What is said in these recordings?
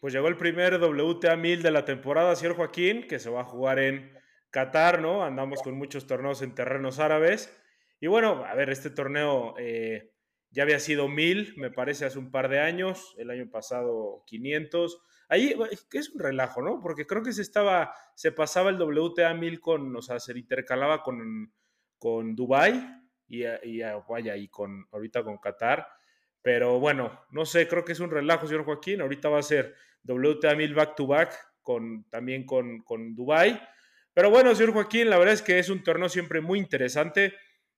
pues llegó el primer WTA 1000 de la temporada, señor Joaquín, que se va a jugar en Qatar, ¿no? Andamos con muchos torneos en terrenos árabes. Y bueno, a ver, este torneo eh, ya había sido 1000, me parece, hace un par de años, el año pasado 500. Ahí es un relajo, ¿no? Porque creo que se estaba, se pasaba el WTA 1000 con, o sea, se intercalaba con, con Dubai y, y y con, ahorita con Qatar. Pero bueno, no sé, creo que es un relajo, señor Joaquín. Ahorita va a ser WTA 1000 back to back con, también con, con Dubai. Pero bueno, señor Joaquín, la verdad es que es un torneo siempre muy interesante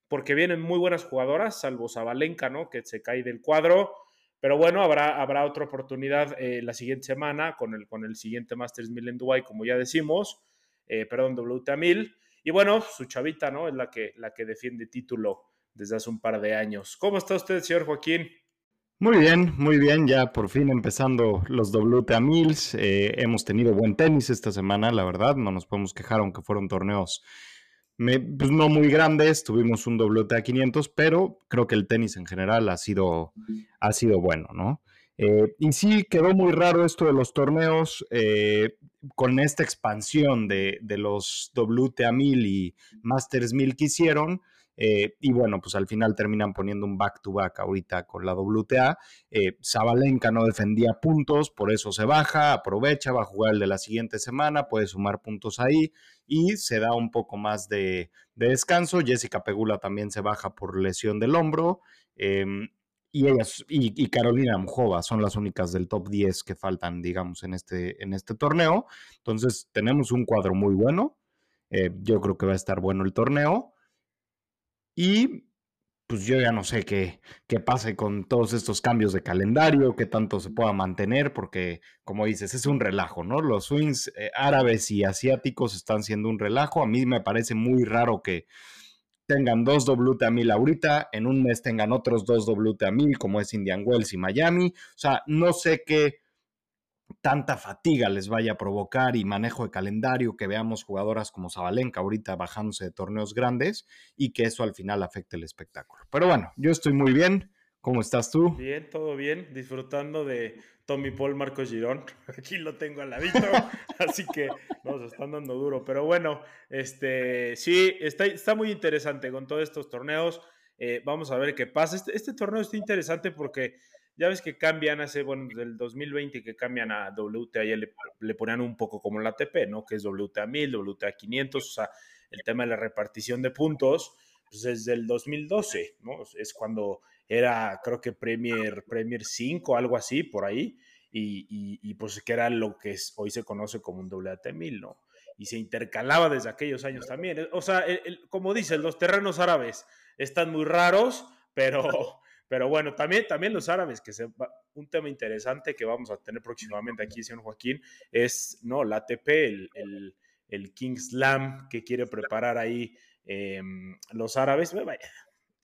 porque vienen muy buenas jugadoras, salvo Zabalenka, ¿no? Que se cae del cuadro. Pero bueno, habrá, habrá otra oportunidad eh, la siguiente semana con el, con el siguiente Masters 1000 en Dubai, como ya decimos. Eh, perdón, WTA 1000. Y bueno, su chavita, ¿no? Es la que, la que defiende título desde hace un par de años. ¿Cómo está usted, señor Joaquín? Muy bien, muy bien, ya por fin empezando los WTA Mills. Eh, hemos tenido buen tenis esta semana, la verdad, no nos podemos quejar, aunque fueron torneos pues no muy grandes, tuvimos un WTA 500, pero creo que el tenis en general ha sido, ha sido bueno, ¿no? Eh, y sí, quedó muy raro esto de los torneos eh, con esta expansión de, de los WTA 1000 y Masters 1000 que hicieron eh, y bueno, pues al final terminan poniendo un back-to-back ahorita con la WTA. Eh, no defendía puntos, por eso se baja, aprovecha, va a jugar el de la siguiente semana, puede sumar puntos ahí y se da un poco más de, descanso. Jessica Pegula también se baja por lesión del hombro. Em, y ellas y, Carolina Mujova son las únicas del top 10 que faltan, digamos, en este, en este torneo. Entonces, tenemos un cuadro muy bueno. Eh, yo creo que va a estar bueno el torneo. Y pues yo ya no sé qué, qué pase con todos estos cambios de calendario, qué tanto se pueda mantener, porque como dices, es un relajo, ¿no? Los swings eh, árabes y asiáticos están siendo un relajo. A mí me parece muy raro que tengan dos WTA 1000 ahorita, en un mes tengan otros dos WTA 1000 como es Indian Wells y Miami. O sea, no sé qué tanta fatiga les vaya a provocar y manejo de calendario, que veamos jugadoras como Zabalenka ahorita bajándose de torneos grandes y que eso al final afecte el espectáculo. Pero bueno, yo estoy muy bien. ¿Cómo estás tú? Bien, todo bien, disfrutando de Tommy Paul, Marcos Girón. Aquí lo tengo al ladito, así que nos están dando duro. Pero bueno, este sí, está, está muy interesante con todos estos torneos. Eh, vamos a ver qué pasa. Este, este torneo está interesante porque ya ves que cambian hace, bueno, del 2020 que cambian a WTA, ya le, le ponían un poco como la ATP, ¿no? Que es WTA 1000, WTA 500, o sea, el tema de la repartición de puntos, pues desde el 2012, ¿no? Es cuando era, creo que Premier, Premier 5, algo así, por ahí, y, y, pues que era lo que hoy se conoce como un WTA 1000, ¿no? Y se intercalaba desde aquellos años también. O sea, como dicen, los terrenos árabes están muy raros, pero pero bueno, también, también los árabes, que se un tema interesante que vamos a tener próximamente aquí, señor Joaquín, es ¿no? la ATP, el, el, King Slam que quiere preparar ahí em, los árabes.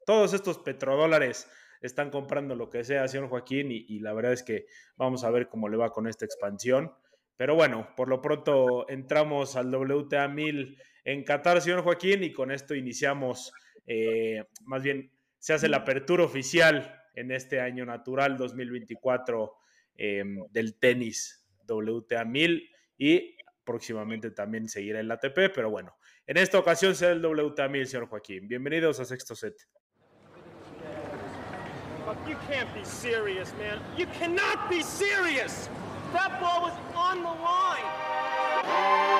Todos estos petrodólares están comprando lo que sea, señor Joaquín, y, y, la verdad es que vamos a ver cómo le va con esta expansión. Pero bueno, por lo pronto entramos al WTA 1000 en Qatar, señor Joaquín, y con esto iniciamos, eh, más bien se hace la apertura oficial en este año natural 2024 em, del tenis WTA 1000 y próximamente también seguirá el ATP, pero bueno, en esta ocasión será el WTA 1000, señor Joaquín. Bienvenidos a Sexto Set. You can't be serious, man. You cannot be serious. That ball was on the line.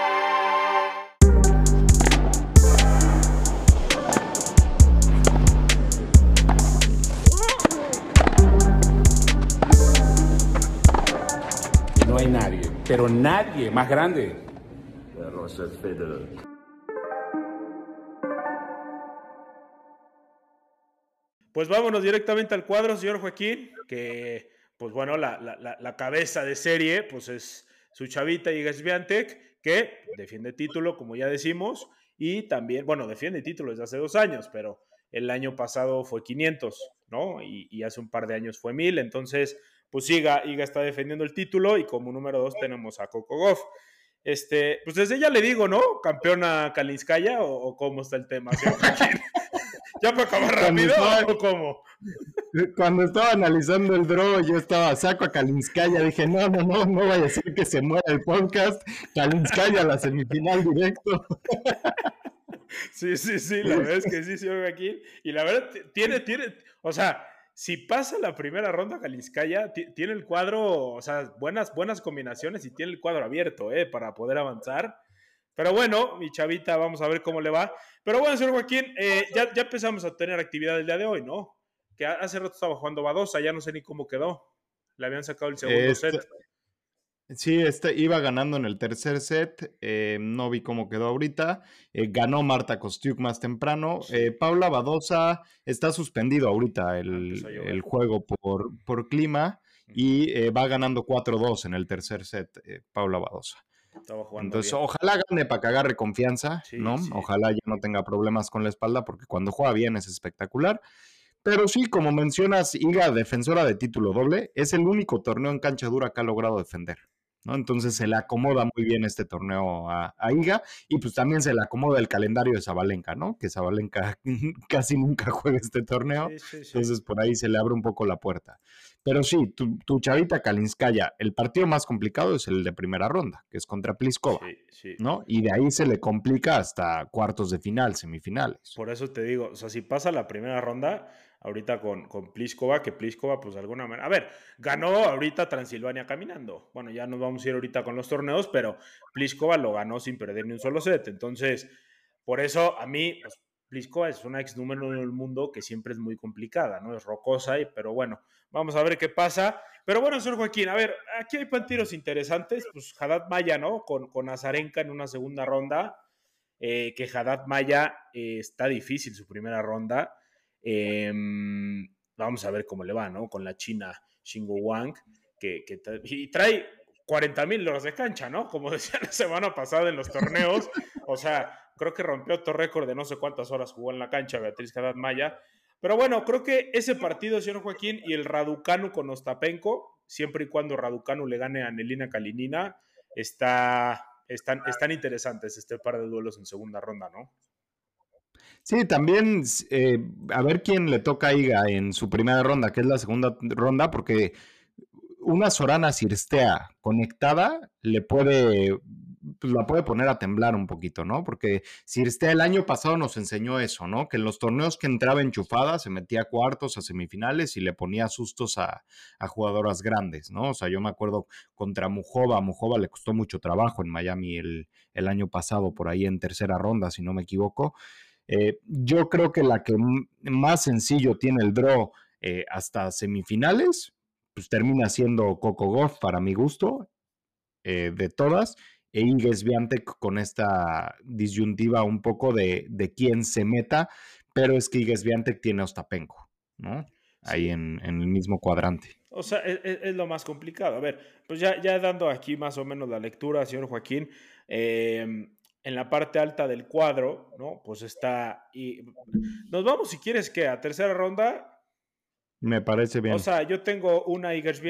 No hay nadie, pero nadie más grande. Pues vámonos directamente al cuadro, señor Joaquín, que, pues bueno, la, cabeza de serie, pues es su chavita y Sviantek, que defiende título, como ya decimos, y también, bueno, defiende título desde hace dos años, pero el año pasado fue 500, ¿no? Y, y hace un par de años fue 1000, entonces pues Iga, Iga está defendiendo el título y como número dos tenemos a Coco Goff. Este, pues desde ya le digo, ¿no? ¿Campeona Kalinskaya o, cómo está el tema? ¿Ya para acabar rápido o cómo? Cuando estaba analizando el draw, yo estaba, saco a Kalinskaya, dije, no, no, no, no vaya a ser que se muera el podcast, Kalinskaya la semifinal directo. Sí, sí, sí, la verdad es que sí, señor aquí. Y la verdad, tiene, tiene, o sea, si pasa la primera ronda Kalinskaya, tiene el cuadro, o sea, buenas, buenas combinaciones y tiene el cuadro abierto, ¿eh? Para poder avanzar. Pero bueno, mi chavita, vamos a ver cómo le va. Pero bueno, señor Joaquín, eh, ya, ya empezamos a tener actividad el día de hoy, ¿no? Que hace rato estaba jugando Badosa, ya no sé ni cómo quedó. Le habían sacado el segundo este, set. Sí, este, iba ganando en el tercer set, eh, no vi cómo quedó ahorita. Eh, ganó Marta Kostiuk más temprano. Paula Badosa está suspendido ahorita el, el juego por, por clima y va ganando 4-2 en el tercer set, Paula Badosa. Entonces, ojalá gane para que agarre confianza, ¿no? Ojalá ya no tenga problemas con la espalda, porque cuando juega bien es espectacular. Pero sí, como mencionas, Iga, defensora de título doble, es el único torneo en cancha dura que ha logrado defender. ¿No? Entonces se le acomoda muy bien este torneo a, Iga y pues también se le acomoda el calendario de Zabalenka, ¿no? Que Zabalenka casi nunca juega este torneo, entonces por ahí se le abre un poco la puerta. Pero sí, tu, chavita Kalinskaya, el partido más complicado es el de primera ronda, que es contra Pliskova, ¿no? Y de ahí se le complica hasta cuartos de final, semifinales. Por eso te digo, o sea, si pasa la primera ronda, ahorita con, con Pliskova, que Pliskova, pues de alguna manera. A ver, ganó ahorita Transilvania caminando. Bueno, ya nos vamos a ir ahorita con los torneos, pero Pliskova lo ganó sin perder ni un solo set. Entonces, por eso a mí, pues, Pliskova es una ex número en el mundo que siempre es muy complicada, ¿no? Es rocosa, y, pero bueno, vamos a ver qué pasa. Pero bueno, señor Joaquín, a ver, aquí hay partidos interesantes, pues Haddad Maya, ¿no? Con, con Azarenka en una segunda ronda, eh, que Haddad Maya eh, está difícil su primera ronda. Em, vamos a ver cómo le va, ¿no? Con la China Xingu Wang, que, y trae 40 mil horas de cancha, ¿no? Como decía la semana pasada en los torneos. O sea, creo que rompió otro récord de no sé cuántas horas jugó en la cancha Beatriz Haddad Maya. Pero bueno, creo que ese partido, señor Joaquín, y el Raducanu con Ostapenko, siempre y cuando Raducanu le gane a Nelina Kalinina, está, están, están interesantes este par de duelos en segunda ronda, ¿no? Sí, también eh, a ver quién le toca a Iga en su primera ronda, que es la segunda ronda, porque una Sorana Sirstea conectada le puede, pues la puede poner a temblar un poquito, ¿no? Porque Sirstea el año pasado nos enseñó eso, ¿no? Que en los torneos que entraba enchufada se metía a cuartos, a semifinales y le ponía sustos a, jugadoras grandes, ¿no? O sea, yo me acuerdo contra Mujova, Mujova le costó mucho trabajo en Miami el, el año pasado, por ahí en tercera ronda, si no me equivoco. Eh, yo creo que la que más sencillo tiene el draw eh, hasta semifinales, pues termina siendo Coco Golf para mi gusto, eh, de todas, e Inges Viantec con esta disyuntiva un poco de, quién se meta, pero es que Inges Viantec tiene Ostapenko, ¿no? Ahí en, el mismo cuadrante. O sea, es, es, lo más complicado. A ver, pues ya, ya dando aquí más o menos la lectura, señor Joaquín, eh, en la parte alta del cuadro, ¿no? Pues está. Y nos vamos, si quieres, que a tercera ronda. Me parece bien. O sea, yo tengo una Igers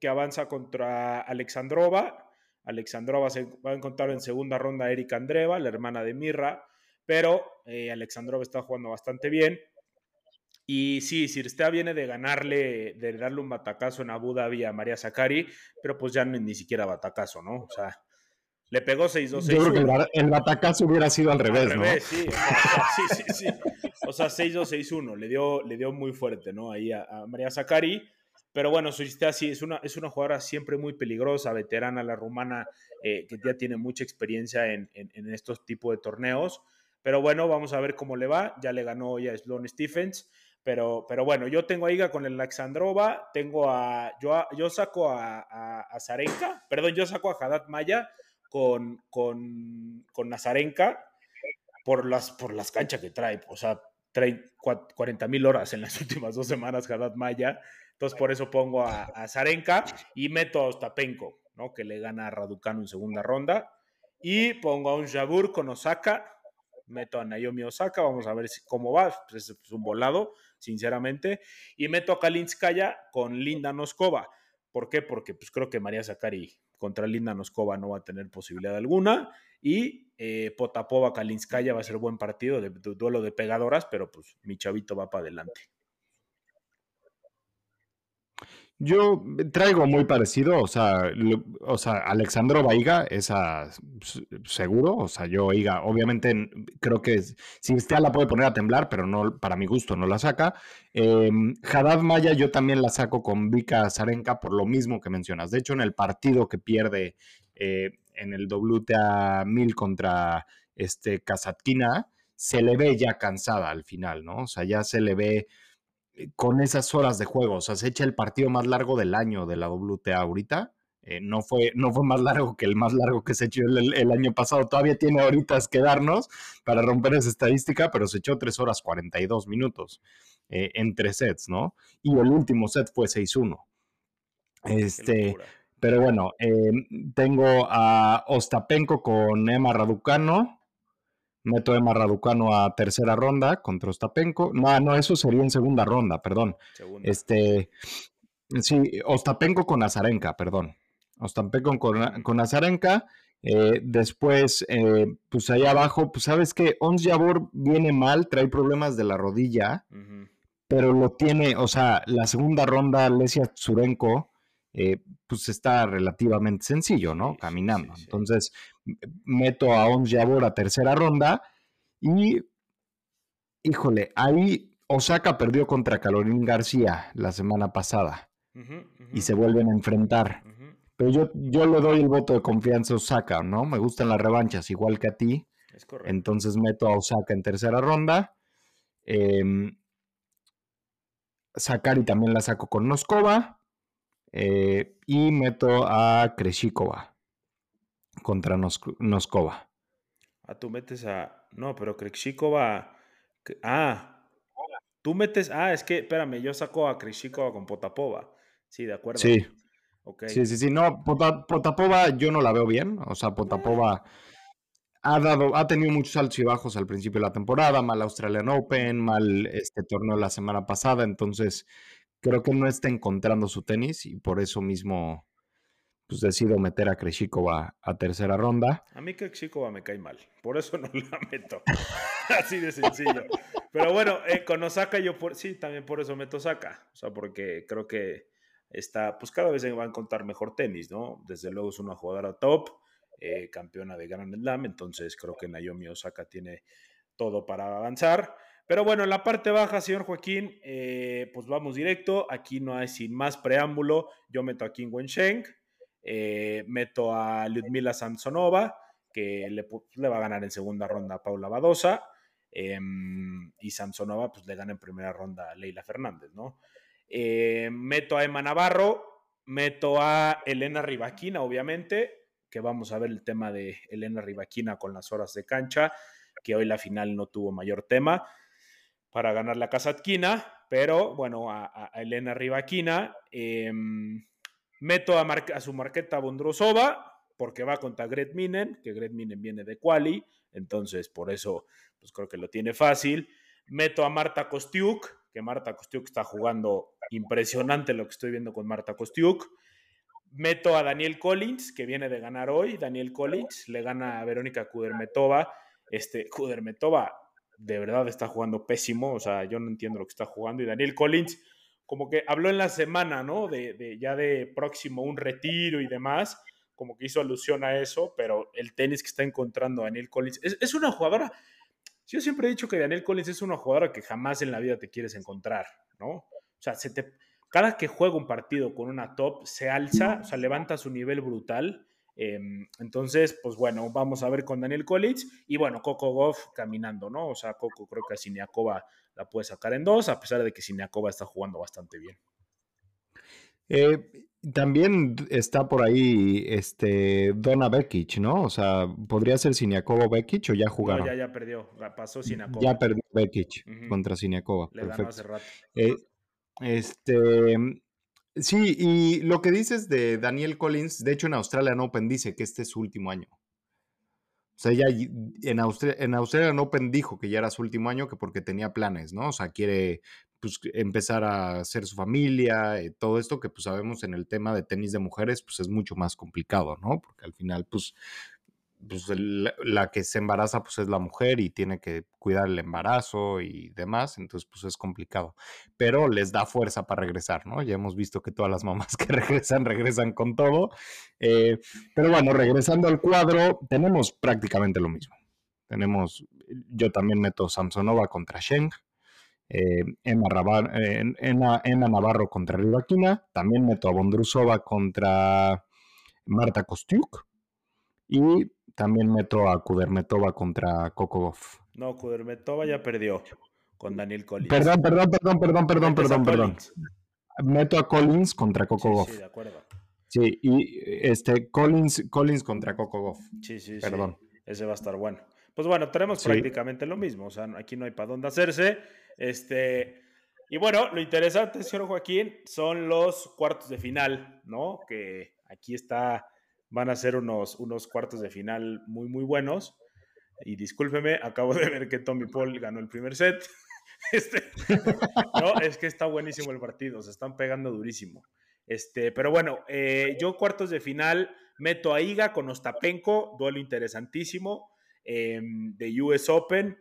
que avanza contra Alexandrova. Alexandrova se va a encontrar en segunda ronda a Erika Andreva, la hermana de Mirra. Pero eh, Alexandrova está jugando bastante bien. Y sí, Sirstea viene de ganarle, de darle un batacazo en Abu Dhabi a María Zakari, pero pues ya ni siquiera batacazo, ¿no? O sea, le pegó 6-2. Yo creo que el, batacazo hubiera sido al revés, al revés sí, sí, sí, sí. O sea, 6-2-6-1. Le dio, le dio muy fuerte, ¿no? Ahí a, María Zacari. Pero bueno, Suristea sí es una, es una jugadora siempre muy peligrosa, veterana, la rumana, eh, que ya tiene mucha experiencia en, en, estos tipos de torneos. Pero bueno, vamos a ver cómo le va. Ya le ganó ya Sloan Stephens. Pero, pero bueno, yo tengo a Iga con el Alexandrova, tengo a. Yo, yo saco a, a, a Zarenka, perdón, yo saco a Haddad Maya con, con, con Nazarenka por las, por las canchas que trae. O sea, trae 40 mil horas en las últimas dos semanas Haddad Maya. Entonces, por eso pongo a, a Zarenka y meto a Ostapenko, ¿no? que le gana a Raducano en segunda ronda. Y pongo a un Jabur con Osaka. Meto a Naomi Osaka, vamos a ver cómo va. Pues es un volado, sinceramente. Y meto a Kalinskaya con Linda Noskova ¿Por qué? Porque pues creo que María Zakari contra Linda Noskova no va a tener posibilidad alguna. Y eh, Potapova Kalinskaya va a ser buen partido de, de, duelo de pegadoras, pero pues mi chavito va para adelante. Yo traigo muy parecido, o sea, o sea, Alexandro Baiga, esa seguro, o sea, yo Iga, obviamente creo que si usted la puede poner a temblar, pero no, para mi gusto no la saca. Eh, Maya yo también la saco con Vika Zarenka por lo mismo que mencionas. De hecho, en el partido que pierde eh, en el WTA 1000 contra este Kazatkina, se le ve ya cansada al final, ¿no? O sea, ya se le ve con esas horas de juego. O sea, se echa el partido más largo del año de la WTA ahorita. Eh, no, fue, no fue más largo que el más largo que se echó el, año pasado. Todavía tiene horitas que darnos para romper esa estadística, pero se echó 3 horas 42 minutos eh, en tres sets, ¿no? Y el último set fue 6-1. Este, pero bueno, tengo a Ostapenko con Emma Raducano, Meto a Emma Raducano a tercera ronda contra Ostapenko. No, no, eso sería en segunda ronda, perdón. Este, sí, Ostapenko con Azarenka, perdón. Ostapenko con, con Azarenka. Eh, después, eh, pues allá abajo, pues sabes que Ons Jabor viene mal, trae problemas de la rodilla, pero lo tiene, o sea, la segunda ronda, Lesia Tsurenko, eh, pues está relativamente sencillo, ¿no? Caminando. Entonces, meto a Ons Jabor a tercera ronda y, híjole, ahí Osaka perdió contra Carolina García la semana pasada y se vuelven a enfrentar. Pero yo, yo le doy el voto de confianza a Osaka, ¿no? Me gustan las revanchas, igual que a ti. Entonces meto a Osaka en tercera ronda. Eh, Sakari también la saco con Noskova. Eh, y meto a Kreshikova contra Noskova. Ah, tú metes a. No, pero Kreshikova. Ah, tú metes. Ah, es que, espérame, yo saco a Kreshikova con Potapova. Sí, de acuerdo. Sí. Sí, sí, sí. No, Potapova yo no la veo bien. O sea, Potapova ha dado, ha tenido muchos altos y bajos al principio de la temporada, mal Australian Open, mal este torneo la semana pasada, entonces creo que no está encontrando su tenis y por eso mismo pues decido meter a Kreshikova a tercera ronda. A mí Kreshikova me cae mal, por eso no la meto. Así de sencillo. Pero bueno, eh, con Osaka yo por, sí, también por eso meto Osaka. O sea, porque creo que está, pues cada vez va a encontrar mejor tenis, ¿no? Desde luego es una jugadora top, eh, campeona de Grand Slam, entonces creo que Naomi Osaka tiene todo para avanzar. Pero bueno, en la parte baja, señor Joaquín, eh, pues vamos directo. Aquí no hay sin más preámbulo. Yo meto a Kim Wensheng, eh, meto a Ludmila Samsonova, que le, va a ganar en segunda ronda a Paula Badosa. Em, y Samsonova, pues le gana en primera ronda a Leila Fernández, ¿no? Eh, meto a Emma Navarro, meto a Elena Rivaquina, obviamente, que vamos a ver el tema de Elena Rivaquina con las horas de cancha, que hoy la final no tuvo mayor tema para ganar la Kasatkina, pero bueno, a, Elena Rivaquina. Em, meto a, a, su marqueta Bondrosova, porque va contra Gret Minen, que Gret Minen viene de Quali, entonces por eso pues creo que lo tiene fácil. Meto a Marta Kostiuk, que Marta Kostiuk está jugando impresionante lo que estoy viendo con Marta Kostiuk. Meto a Daniel Collins, que viene de ganar hoy. Daniel Collins le gana a Verónica Kudermetova. Este, Kudermetova de verdad está jugando pésimo, o sea, yo no entiendo lo que está jugando. Y Daniel Collins, como que habló en la semana, ¿no? De, ya de próximo un retiro y demás, como que hizo alusión a eso, pero el tenis que está encontrando Daniel Collins es, una jugadora. Yo siempre he dicho que Daniel Collins es una jugadora que jamás en la vida te quieres encontrar, ¿no? O sea, se te, cada que juega un partido con una top, se alza, o sea, levanta su nivel brutal Em, entonces, pues bueno, vamos a ver con Daniel Collins y bueno, Coco Goff caminando, ¿no? O sea, Coco creo que a Siniakova la puede sacar en dos, a pesar de que Siniakova está jugando bastante bien. Eh, también está por ahí este Donna Bekic, ¿no? O sea, podría ser Siniakova Bekic o ya jugaron. No, ya, ya perdió, pasó Siniakova. Ya perdió Bekic contra Siniakova. Le Perfecto. hace rato. Eh, este, Sí, y lo que dices de Daniel Collins, de hecho en Australian Open dice que este es su último año. O sea, ella en, Australia, en Australian Open dijo que ya era su último año, que porque tenía planes, ¿no? O sea, quiere pues, empezar a hacer su familia, eh, todo esto que pues sabemos en el tema de tenis de mujeres, pues es mucho más complicado, ¿no? Porque al final, pues, pues la que se embaraza pues es la mujer y tiene que cuidar el embarazo y demás, entonces pues es complicado, pero les da fuerza para regresar, ¿no? Ya hemos visto que todas las mamás que regresan, regresan con todo, eh, pero bueno, regresando al cuadro, tenemos prácticamente lo mismo. Tenemos, yo también meto Samsonova contra Sheng, eh, Emma, Navarro contra Rivaquina, también meto a Bondrusova contra Marta Kostiuk y también meto a Kudermetova contra Coco No, Kudermetova ya perdió con Daniel Collins. Perdón, perdón, perdón, perdón, perdón, perdón, perdón. Meto a Collins contra Coco sí, Sí, de acuerdo. Sí, y este Collins, Collins contra Coco Sí, sí, perdón. Ese va a estar bueno. Pues bueno, tenemos prácticamente lo mismo. O sea, aquí no hay para dónde hacerse. Este. Y bueno, lo interesante, señor Joaquín, son los cuartos de final, ¿no? Que aquí está van a ser unos, unos cuartos de final muy, muy buenos. Y discúlpeme, acabo de ver que Tommy Paul ganó el primer set. Este, no, es que está buenísimo el partido, se están pegando durísimo. Este, pero bueno, eh, yo cuartos de final meto a Iga con Ostapenko, duelo interesantísimo em, de US Open.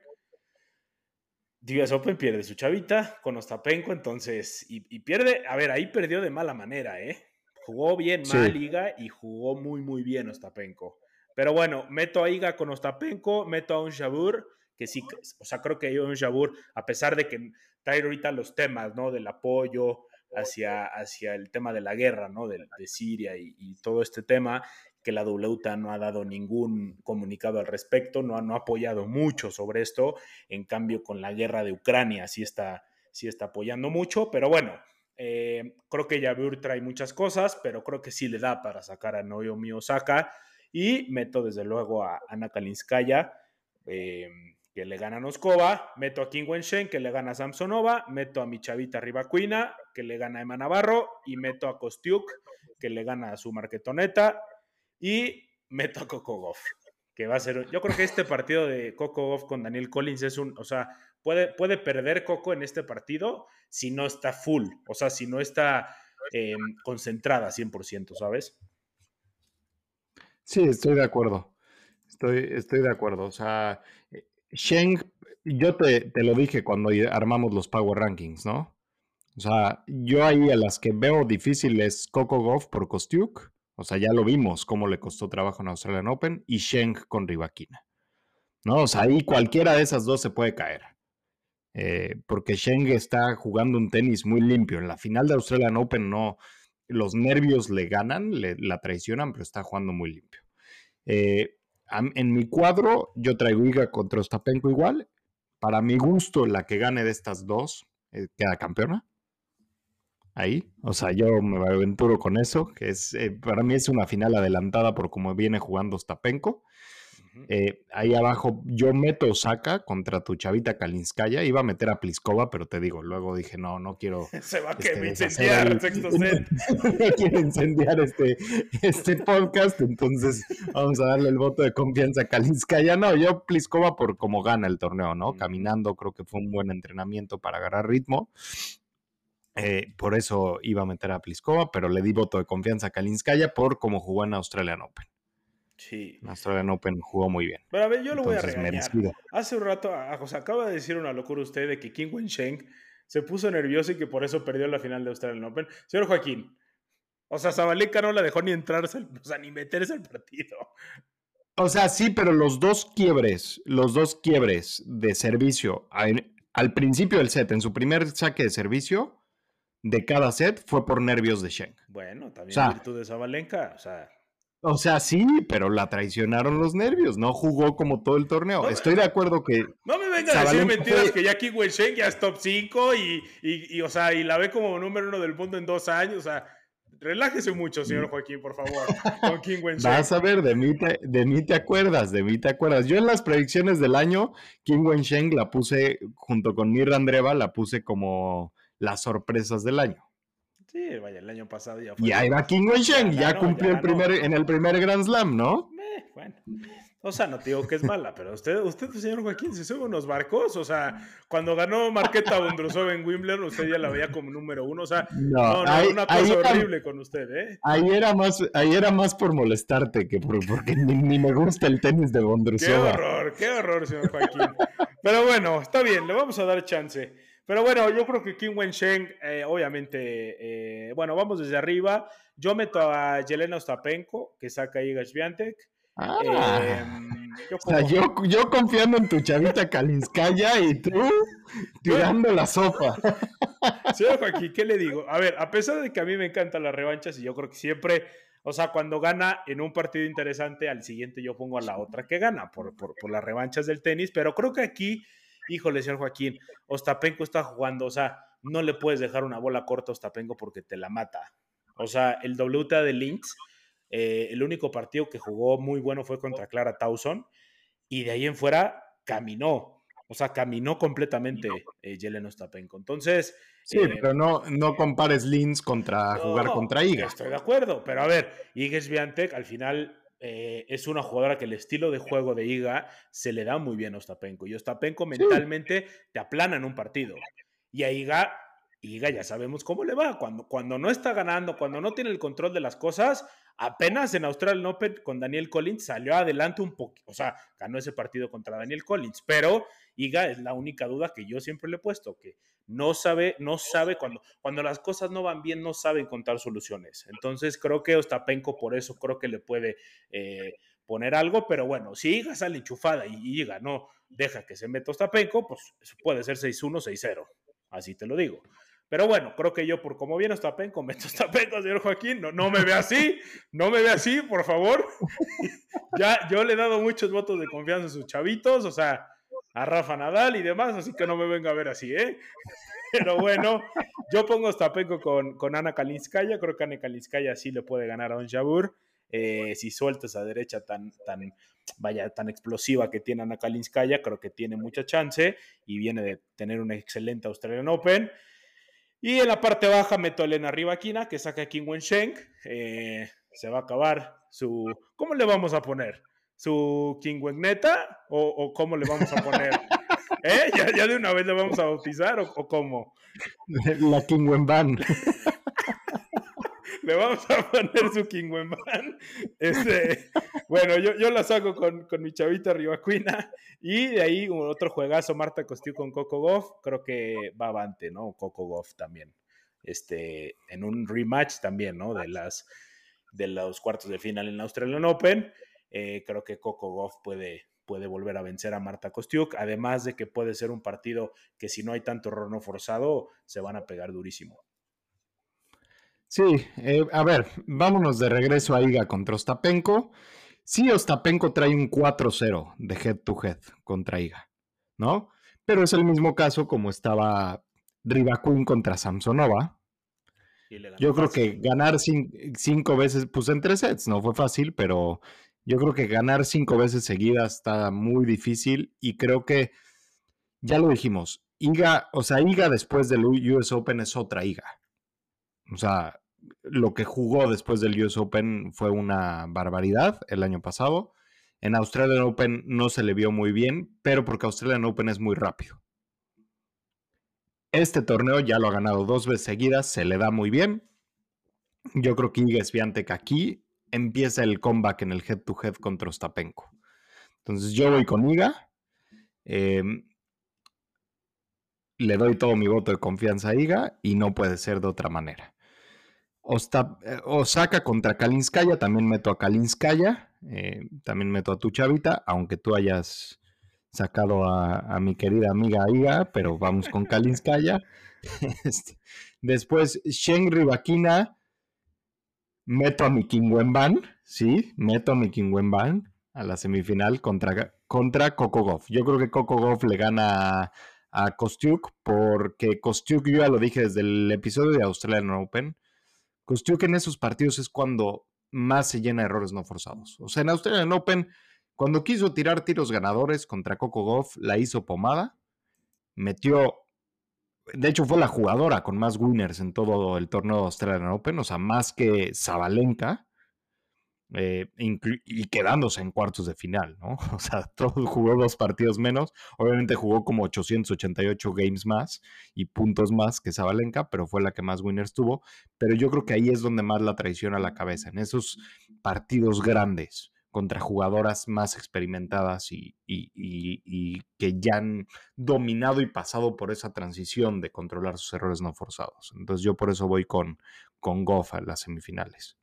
US Open pierde su chavita con Ostapenko, entonces, y, y, pierde, a ver, ahí perdió de mala manera, ¿eh? Jugó bien mal Iga y jugó muy, muy bien Ostapenko. Pero bueno, meto a Iga con Ostapenko, meto a un Jabur, que sí, o sea, creo que un Jabur, a pesar de que trae ahorita los temas, ¿no? Del apoyo hacia, hacia el tema de la guerra, ¿no? De, Siria y, todo este tema, que la WTA no ha dado ningún comunicado al respecto, no ha, no ha apoyado mucho sobre esto. En cambio, con la guerra de Ucrania sí está, sí está apoyando mucho, pero bueno eh, creo que Yabur trae muchas cosas, pero creo que sí le da para sacar a Naomi Osaka. Y meto desde luego a Ana Kalinskaya, eh, que le gana a Noskova. Meto a King Wenshen, que le gana a Samsonova. Meto a mi chavita Rivacuina, que le gana a Emma Navarro. Y meto a Kostiuk, que le gana a su marquetoneta. Y meto a Coco Goff, que va a ser. Yo creo que este partido de Coco Goff con Daniel Collins es un. O sea, puede, puede perder Coco en este partido si no está full, o sea, si no está eh, concentrada 100%, ¿sabes? Sí, estoy de acuerdo. Estoy, estoy de acuerdo. O sea, Sheng, yo te, te, lo dije cuando armamos los Power Rankings, ¿no? O sea, yo ahí a las que veo difíciles Coco Goff por Kostiuk, o sea, ya lo vimos cómo le costó trabajo en Australian Open, y Sheng con Rivaquina. ¿No? O sea, ahí cualquiera de esas dos se puede caer. Eh, porque Sheng está jugando un tenis muy limpio. En la final de Australian Open no, los nervios le ganan, le, la traicionan, pero está jugando muy limpio. Eh, en mi cuadro yo traigo Iga contra Ostapenko igual. Para mi gusto, la que gane de estas dos eh, queda campeona. Ahí, o sea, yo me aventuro con eso, que es para mí es una final adelantada por cómo viene jugando Ostapenko. Eh, ahí abajo yo meto Osaka contra tu chavita Kalinskaya. Iba a meter a Pliskova, pero te digo, luego dije, no, no quiero. Se va a este, incendiar el, sexto set. no quiero incendiar este, este podcast, entonces vamos a darle el voto de confianza a Kalinskaya. No, yo Pliskova por cómo gana el torneo, ¿no? Caminando, creo que fue un buen entrenamiento para agarrar ritmo. Eh, por eso iba a meter a Pliskova, pero le di voto de confianza a Kalinskaya por cómo jugó en Australian Open. Sí. Australian Open jugó muy bien. Pero a ver, yo lo voy a regañar. Hace un rato, o sea, acaba de decir una locura usted de que King Wensheng se puso nervioso y que por eso perdió la final de Australian Open. Señor Joaquín, o sea, Zabaleka no la dejó ni entrarse, o sea, ni meterse al partido. O sea, sí, pero los dos quiebres, los dos quiebres de servicio al principio del set, en su primer saque de servicio de cada set, fue por nervios de Sheng. Bueno, también o virtud de Zabalenka, o sea. O sea, sí, pero la traicionaron los nervios, no jugó como todo el torneo. Estoy de acuerdo que. No me venga a decir mentiras que ya King Wensheng ya es top 5 y, y, o sea, y la ve como número uno del mundo en dos años. O sea, relájese mucho, señor Joaquín, por favor, con King Wensheng. Vas a ver, de mí, te, de mí te acuerdas, de mí te acuerdas. Yo en las predicciones del año, King Wensheng la puse, junto con Mirra Andreva, la puse como las sorpresas del año. Sí, vaya, el año pasado ya fue. Y ahí va King Wensheng, ya, ya, cumplió el primer, en el primer Grand Slam, ¿no? bueno, O sea, no te digo que es mala, pero usted, usted, señor Joaquín, se sube unos barcos. O sea, cuando ganó Marqueta Bondrusov en Wimbledon, usted ya la veía como número uno. O sea, no, no, una cosa horrible con usted, ¿eh? Ahí era más, ahí era más por molestarte que por, porque ni, me gusta el tenis de Bondrusov. Qué horror, qué horror, señor Joaquín. pero bueno, está bien, le vamos a dar chance. Pero bueno, yo creo que Kim Wen-sheng, eh, obviamente, eh, bueno, vamos desde arriba. Yo meto a Yelena Ostapenko, que saca a Iga Swiatek. Ah. Em, yo, o sea, yo, confiando en tu chavita Kalinskaya y tú tirando la sopa. Sí, Joaquín, ¿qué le digo? A ver, a pesar de que a mí me encantan las revanchas y yo creo que siempre, o sea, cuando gana en un partido interesante, al siguiente yo pongo a la otra que gana por, por, por las revanchas del tenis, pero creo que aquí, híjole, señor Joaquín, Ostapenko está jugando, o sea, no le puedes dejar una bola corta a Ostapenko porque te la mata. O sea, el WTA de Lynx eh, el único partido que jugó muy bueno fue contra Clara Towson y de ahí en fuera caminó. O sea, caminó completamente eh, Yelena Ostapenko. Entonces. Sí, eh, pero no, no compares Lins contra jugar contra Iga. Estoy de acuerdo, pero a ver, Iga Swiatek al final es una jugadora que el estilo de juego de Iga se le da muy bien a Ostapenko. Y Ostapenko mentalmente te aplana en un partido. Y a Iga, Iga ya sabemos cómo le va. Cuando, cuando no está ganando, cuando no tiene el control de las cosas, Apenas en Australian Open con Daniel Collins salió adelante un poco, o sea, ganó ese partido contra Daniel Collins, pero Iga es la única duda que yo siempre le he puesto, que no sabe, no sabe cuando, cuando las cosas no van bien, no sabe encontrar soluciones. Entonces creo que Ostapenko por eso creo que le puede eh, poner algo, pero bueno, si Iga sale enchufada y Iga no deja que se meta Ostapenko, pues puede ser 6-1, 6-0, así te lo digo. Pero bueno, creo que yo, por como viene Ostapenko, meto Ostapenko, señor Joaquín. No, no me ve así, no me ve así, por favor. ya, yo le he dado muchos votos de confianza a sus chavitos, o sea, a Rafa Nadal y demás, así que no me venga a ver así, ¿eh? Pero bueno, yo pongo Ostapenko con, con Ana Kalinskaya. Creo que Ana Kalinskaya sí le puede ganar a Don Jabur. Eh, si suelta esa derecha tan, tan, vaya, tan explosiva que tiene Ana Kalinskaya, creo que tiene mucha chance y viene de tener un excelente Australian Open. Y en la parte baja meto a Elena Rivaquina, que saca a King Wensheng. Eh, se va a acabar su. ¿Cómo le vamos a poner? ¿Su King Neta? ¿O, ¿O, cómo le vamos a poner? ¿Eh? ¿Ya, de una vez le vamos a bautizar o, o cómo? La King Ban. le vamos a poner su King Este, bueno, yo, yo la saco con, con mi chavita Rivacuina. Y de ahí otro juegazo, Marta Costiu con Coco Goff. Creo que va avante, ¿no? Coco Goff también. Este, en un rematch también, ¿no? De las de los cuartos de final en la Australian Open. Eh, creo que Coco Goff puede, puede volver a vencer a Marta Kostiuk, además de que puede ser un partido que si no hay tanto error no forzado, se van a pegar durísimo. Sí, eh, a ver, vámonos de regreso a Iga contra Ostapenko. Sí, Ostapenko trae un 4-0 de head to head contra Iga, ¿no? Pero es el mismo caso como estaba Rivakun contra Samsonova. Yo creo que ganar cinco veces, pues en tres sets, no fue fácil, pero yo creo que ganar cinco veces seguidas está muy difícil y creo que, ya lo dijimos, Iga, o sea, Iga después del US Open es otra Iga. O sea, lo que jugó después del US Open fue una barbaridad el año pasado. En Australian Open no se le vio muy bien, pero porque Australian Open es muy rápido. Este torneo ya lo ha ganado dos veces seguidas, se le da muy bien. Yo creo que Iga Swiatek aquí empieza el comeback en el head-to-head contra Ostapenko. Entonces yo voy con Iga. Em, le doy todo mi voto de confianza a Iga y no puede ser de otra manera. Eh, Osaka contra Kalinskaya, también meto a Kalinskaya, eh, también meto a tu chavita, aunque tú hayas sacado a, mi querida amiga Iga, pero vamos con Kalinskaya. Este, después, Shen Ribakina, meto a mi Kingwenban, sí, meto a mi Kingwenban a la semifinal contra, contra Coco Goff. Yo creo que Coco Goff le gana a, a Kostiuk, porque Kostiuk, yo ya lo dije desde el episodio de Australian Open, que en esos partidos es cuando más se llena de errores no forzados. O sea, en Australian Open, cuando quiso tirar tiros ganadores contra Coco Goff, la hizo pomada, metió, de hecho fue la jugadora con más winners en todo el torneo de Australian Open, o sea, más que Zabalenka. Eh, y quedándose en cuartos de final, ¿no? O sea, todo, jugó dos partidos menos, obviamente jugó como 888 games más y puntos más que Zabalenka, pero fue la que más winners tuvo, pero yo creo que ahí es donde más la traiciona la cabeza, en esos partidos grandes contra jugadoras más experimentadas y, que ya han dominado y pasado por esa transición de controlar sus errores no forzados. Entonces yo por eso voy con, con Goff a las semifinales.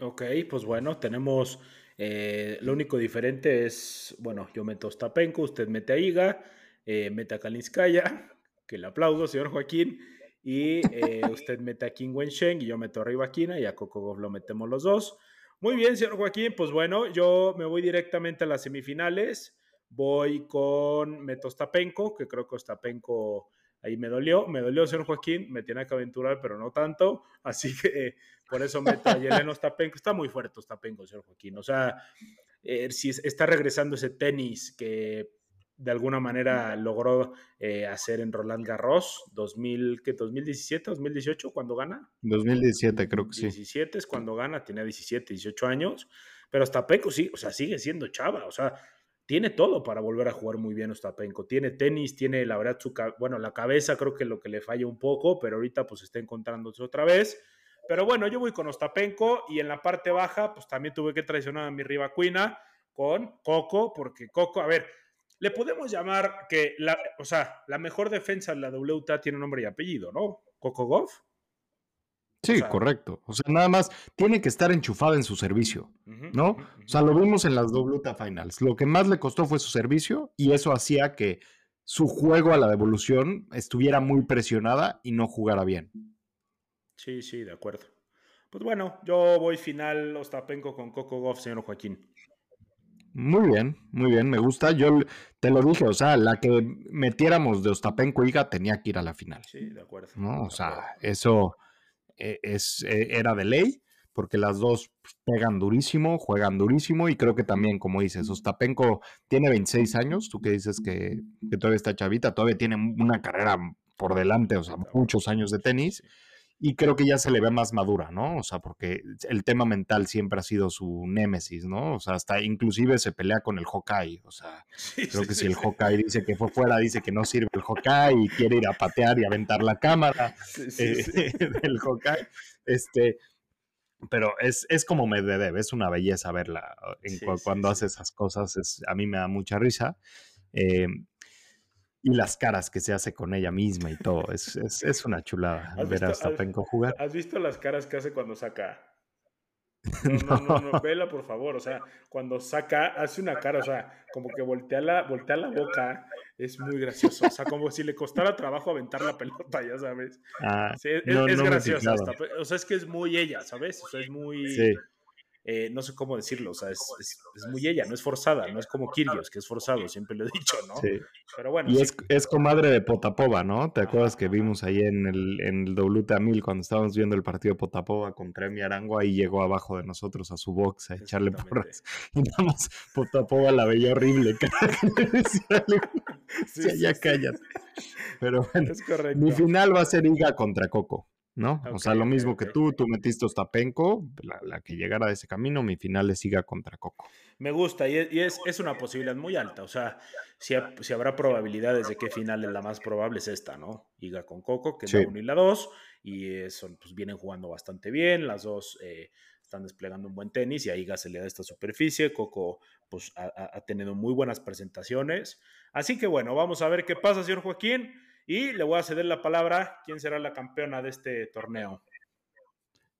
Ok, pues bueno, tenemos. Eh, lo único diferente es, bueno, yo meto a Stapenko, usted mete a Iga, eh, mete a Kalinskaya, que le aplaudo, señor Joaquín, y eh, usted mete a King Wensheng y yo meto a Ribakina y a Coco lo metemos los dos. Muy bien, señor Joaquín, pues bueno, yo me voy directamente a las semifinales. Voy con Meto Stapenko, que creo que Stapenko ahí me dolió. Me dolió, señor Joaquín, me tiene que aventurar, pero no tanto. Así que por eso meto a Yeleno Stapenko. Está muy fuerte Stapenko, señor Joaquín. O sea, eh, si está regresando ese tenis que de alguna manera logró eh, hacer en Roland Garros, 2000, ¿qué, 2017, 2018, cuando gana. 2017, creo que sí. 17 es cuando gana, tiene 17, 18 años, pero Stapenko sí, o sea, sigue siendo chava, o sea, tiene todo para volver a jugar muy bien Ostapenko. Tiene tenis, tiene la verdad su, bueno, la cabeza creo que lo que le falla un poco, pero ahorita pues está encontrándose otra vez. Pero bueno, yo voy con Ostapenko y en la parte baja pues también tuve que traicionar a mi riva Cuina con Coco, porque Coco, a ver, le podemos llamar que la, o sea, la mejor defensa en la WTA tiene nombre y apellido, ¿no? Coco Goff. Sí, correcto. O sea, nada más tiene que estar enchufada en su servicio, ¿no? O sea, lo vimos en las WTA Finals. Lo que más le costó fue su servicio y eso hacía que su juego a la devolución estuviera muy presionada y no jugara bien. Sí, sí, de acuerdo. Pues bueno, yo voy final Ostapenko con Coco Goff, señor Joaquín. Muy bien, muy bien, me gusta. Yo te lo dije, o sea, la que metiéramos de Ostapenko Iga tenía que ir a la final. Sí, de acuerdo. ¿no? O sea, eso es, e, era de ley, porque las dos pegan durísimo, juegan durísimo y creo que también, como dices, Ostapenko tiene 26 años, tú que dices que, todavía está chavita, todavía tiene una carrera por delante, o sea, muchos años de tenis. Y creo que ya se le ve más madura, ¿no? O sea, porque el tema mental siempre ha sido su némesis, ¿no? O sea, hasta inclusive se pelea con el Hawkeye. O sea, creo que si el Hawkeye dice que fue fuera, dice que no sirve el Hawkeye y quiere ir a patear y aventar la cámara eh, del Hawkeye. Este, pero es, es como Medvedev, es una belleza verla en cuando hace esas cosas. Es, a mí me da mucha risa. Eh, y las caras que se hace con ella misma y todo. Es, es, una chulada ver a Stapenko jugar. ¿Has visto las caras que hace cuando saca? No, no, no, vela por favor. O sea, cuando saca, hace una cara, o sea, como que voltea la, voltea la boca, es muy gracioso. O sea, como si le costara trabajo aventar la pelota, ya sabes. Ah, es, es gracioso. O sea, es que es muy ella, ¿sabes? O sea, es muy. Sí. Eh, no sé cómo decirlo, o sea, es, muy ella, no es forzada, no es como Kirios, que es forzado, siempre lo he dicho, ¿no? Sí. Pero bueno. Y es, comadre de Potapova, ¿no? ¿Te acuerdas que vimos ahí en el, en el WTA 1000 cuando estábamos viendo el partido de Potapova contra Emi Arango, ahí llegó abajo de nosotros a su box a echarle porras. Y nada más Potapova la veía horrible, sí, ya cállate. Pero bueno, mi final va a ser Iga contra Coco. ¿No? o sea, lo mismo que tú, tú metiste Ostapenko, la, la, que llegara de ese camino, mi final le siga contra Coco. Me gusta y, es, es, una posibilidad muy alta, o sea, si, si, habrá probabilidades de que final es la más probable es esta, ¿no? Iga con Coco, que es la 1 y la 2, y eso, pues vienen jugando bastante bien, las dos eh, están desplegando un buen tenis y a Iga se le da esta superficie, Coco pues ha, ha tenido muy buenas presentaciones, así que bueno, vamos a ver qué pasa, señor Joaquín. Y le voy a ceder la palabra. ¿Quién será la campeona de este torneo?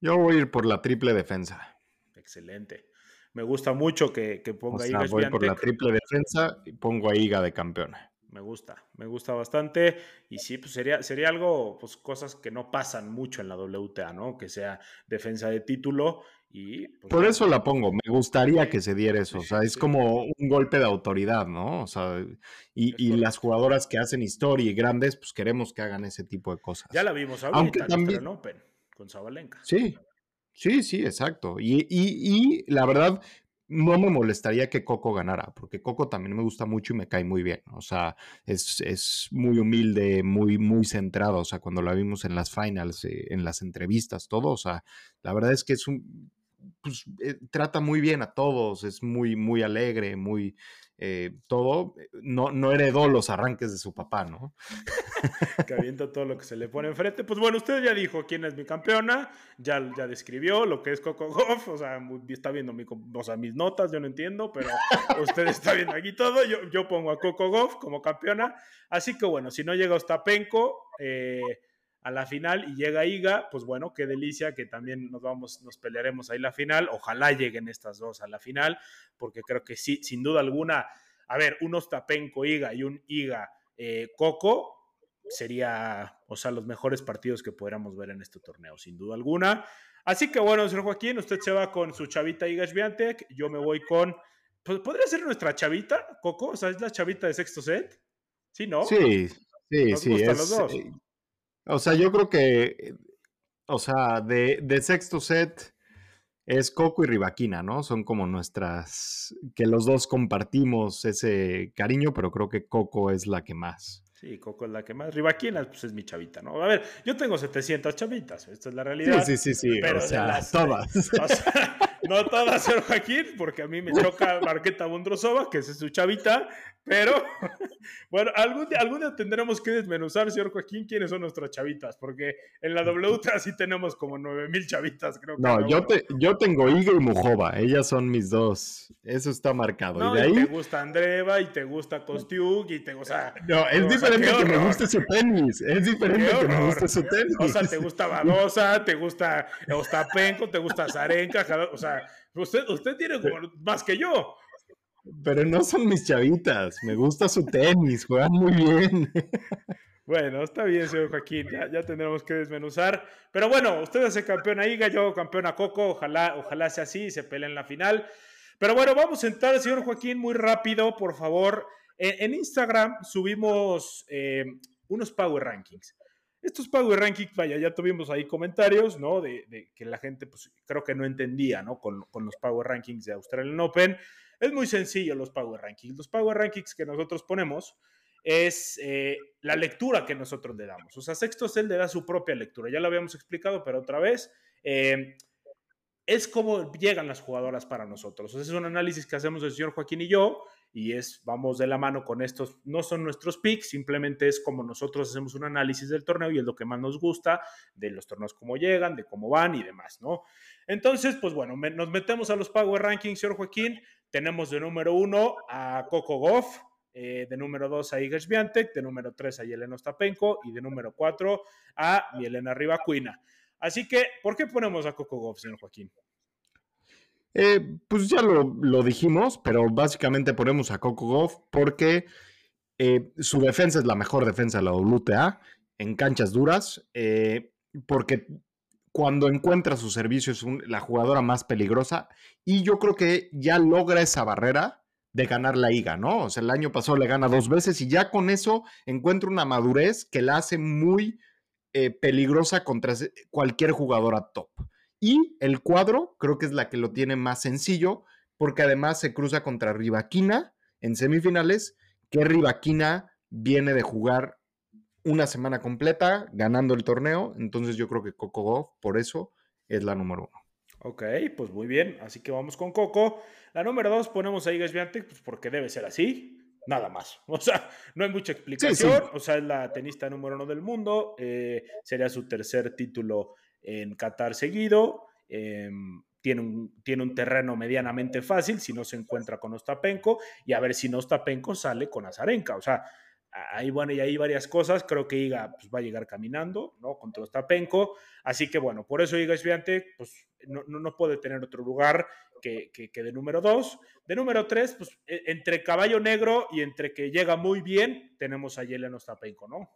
Yo voy a ir por la triple defensa. Excelente. Me gusta mucho que, ponga o sea, Voy por la triple defensa y pongo a Iga de campeona. Me gusta, me gusta bastante. Y sí, pues sería, sería algo, pues cosas que no pasan mucho en la WTA, ¿no? Que sea defensa de título pues, Por eso la pongo, me gustaría que se diera eso, o sea, es como un golpe de autoridad, ¿no? O sea, y, las jugadoras que hacen historia y grandes, pues queremos que hagan ese tipo de cosas. Ya la vimos ahorita Aunque también... en Open con Zabalenka. Sí, sí, sí, exacto. Y, y, la verdad, no me molestaría que Coco ganara, porque Coco también me gusta mucho y me cae muy bien. O sea, es, es muy humilde, muy, muy centrado. O sea, cuando la vimos en las finals, eh, en las entrevistas, todo. O sea, la verdad es que es un pues, eh, trata muy bien a todos, es muy, muy alegre, muy eh, todo. No, no heredó los arranques de su papá, ¿no? que avienta todo lo que se le pone enfrente. Pues bueno, usted ya dijo quién es mi campeona, ya, ya describió lo que es Coco Goff, o sea, está viendo mi, o sea, mis notas, yo no entiendo, pero usted está viendo aquí todo. Yo, yo pongo a Coco Goff como campeona. Así que bueno, si no llega Ostapenko, eh, a la final y llega Iga, pues bueno, qué delicia que también nos vamos, nos pelearemos ahí la final. Ojalá lleguen estas dos a la final, porque creo que sí, sin duda alguna, a ver, un Ostapenko Iga y un Iga eh, Coco sería, o sea, los mejores partidos que podríamos ver en este torneo, sin duda alguna. Así que bueno, señor Joaquín, usted se va con su chavita Iga Swiatek, yo me voy con, pues, ¿podría ser nuestra chavita, Coco? O sea, es la chavita de sexto set. ¿Sí, no? Sí, sí, sí. Es, eh, o sea, yo creo que, o sea, de, sexto set es Coco y Rivaquina, ¿no? Son como nuestras, que los dos compartimos ese cariño, pero creo que Coco es la que más. Sí, Coco es la que más. Rivaquina, pues es mi chavita, ¿no? A ver, yo tengo 700 chavitas, esta es la realidad. Sí, sí, sí, sí. Pero o sea, todas. O sea, no todas, ser Joaquín, porque a mí me choca Marqueta Bondrosova, que es su chavita, pero, bueno, algún día, algún día tendremos que desmenuzar, señor Joaquín, quiénes son nuestras chavitas, porque en la W sí tenemos como 9000 chavitas, creo. No, yo, te, yo tengo Iga y Mujova, ellas son mis dos. Eso está marcado. No, y de ahí... te gusta Andreva y te gusta Kostiuk y te gusta. No, es diferente que me guste su tenis. Es diferente que me guste su tenis. O sea, te gusta Badosa, te gusta Ostapenko, te gusta Zarenka, o sea, usted, usted tiene más que yo. Pero no son mis chavitas. Me gusta su tenis, juegan muy bien. Bueno, está bien, señor Joaquín. Ya, tendremos que desmenuzar. Pero bueno, usted el campeón a Iga, yo campeón a Coco. Ojalá, ojalá sea así y se peleen en la final. Pero bueno, vamos a entrar, señor Joaquín, muy rápido, por favor. En, Instagram subimos eh, unos Power Rankings. Estos Power Rankings, vaya, ya tuvimos ahí comentarios, ¿no? De, que la gente, pues creo que no entendía, ¿no? Con, con los Power Rankings de Australian Open. Es muy sencillo los Power Rankings. Los Power Rankings que nosotros ponemos es eh, la lectura que nosotros le damos. O sea, Sexto Cell le da su propia lectura. Ya lo habíamos explicado, pero otra vez. Eh, es como llegan las jugadoras para nosotros. O sea, es un análisis que hacemos el señor Joaquín y yo y es, vamos de la mano con estos, no son nuestros picks, simplemente es como nosotros hacemos un análisis del torneo y es lo que más nos gusta, de los torneos cómo llegan, de cómo van y demás, ¿no? Entonces, pues bueno, nos metemos a los Power Rankings, señor Joaquín, tenemos de número uno a Coco Goff, eh, de número dos a Iga Swiatek, de número tres a Yelena Ostapenko y de número cuatro a Mielena Rivacuina. Así que, ¿por qué ponemos a Coco Goff, señor Joaquín? Eh, pues ya lo, dijimos, pero básicamente ponemos a Coco Goff porque eh, su defensa es la mejor defensa de la WTA en canchas duras, porque cuando encuentra su servicio es la jugadora más peligrosa y yo creo que ya logra esa barrera de ganar la IGA, ¿no? O sea, el año pasado le gana dos veces y ya con eso encuentra una madurez que la hace muy eh, peligrosa contra cualquier jugadora top. Y el cuadro creo que es la que lo tiene más sencillo porque además se cruza contra Rivaquina en semifinales, que Rivaquina viene de jugar una semana completa ganando el torneo. Entonces yo creo que Coco Goff, por eso, es la número uno. Ok, pues muy bien. Así que vamos con Coco. La número dos ponemos a Iga Swiatek, pues porque debe ser así. Nada más. O sea, no hay mucha explicación. O sea, es la tenista número uno del mundo. Eh, sería su tercer título en Qatar seguido. Em, tiene un, tiene un, terreno medianamente fácil si no se encuentra con Ostapenko y a ver si no Ostapenko sale con Azarenka. O sea, ahí, bueno, y hay varias cosas. Creo que Iga pues, va a llegar caminando, ¿no? Contra Ostapenko. Así que, bueno, por eso Iga Esviante, pues, no, no, puede tener otro lugar que, que, de número dos. De número tres, pues, e, entre caballo negro y entre que llega muy bien, tenemos a Yelena Ostapenko, ¿no?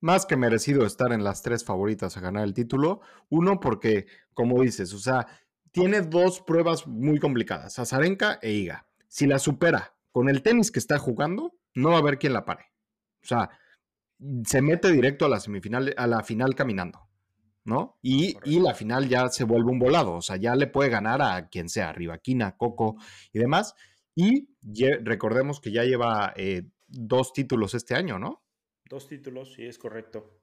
Más que merecido estar en las tres favoritas a ganar el título. Uno, porque, como dices, o sea, tiene dos pruebas muy complicadas, Azarenka e Iga. Si la supera con el tenis que está jugando, no va a haber quien la pare. O sea, se mete directo a la semifinal, a la final caminando, ¿no? Y, la final ya se vuelve un volado, o sea, ya le puede ganar a quien sea, Rivaquina, Coco y demás. Y recordemos que ya lleva eh, dos títulos este año, ¿no? Dos títulos, sí, es correcto.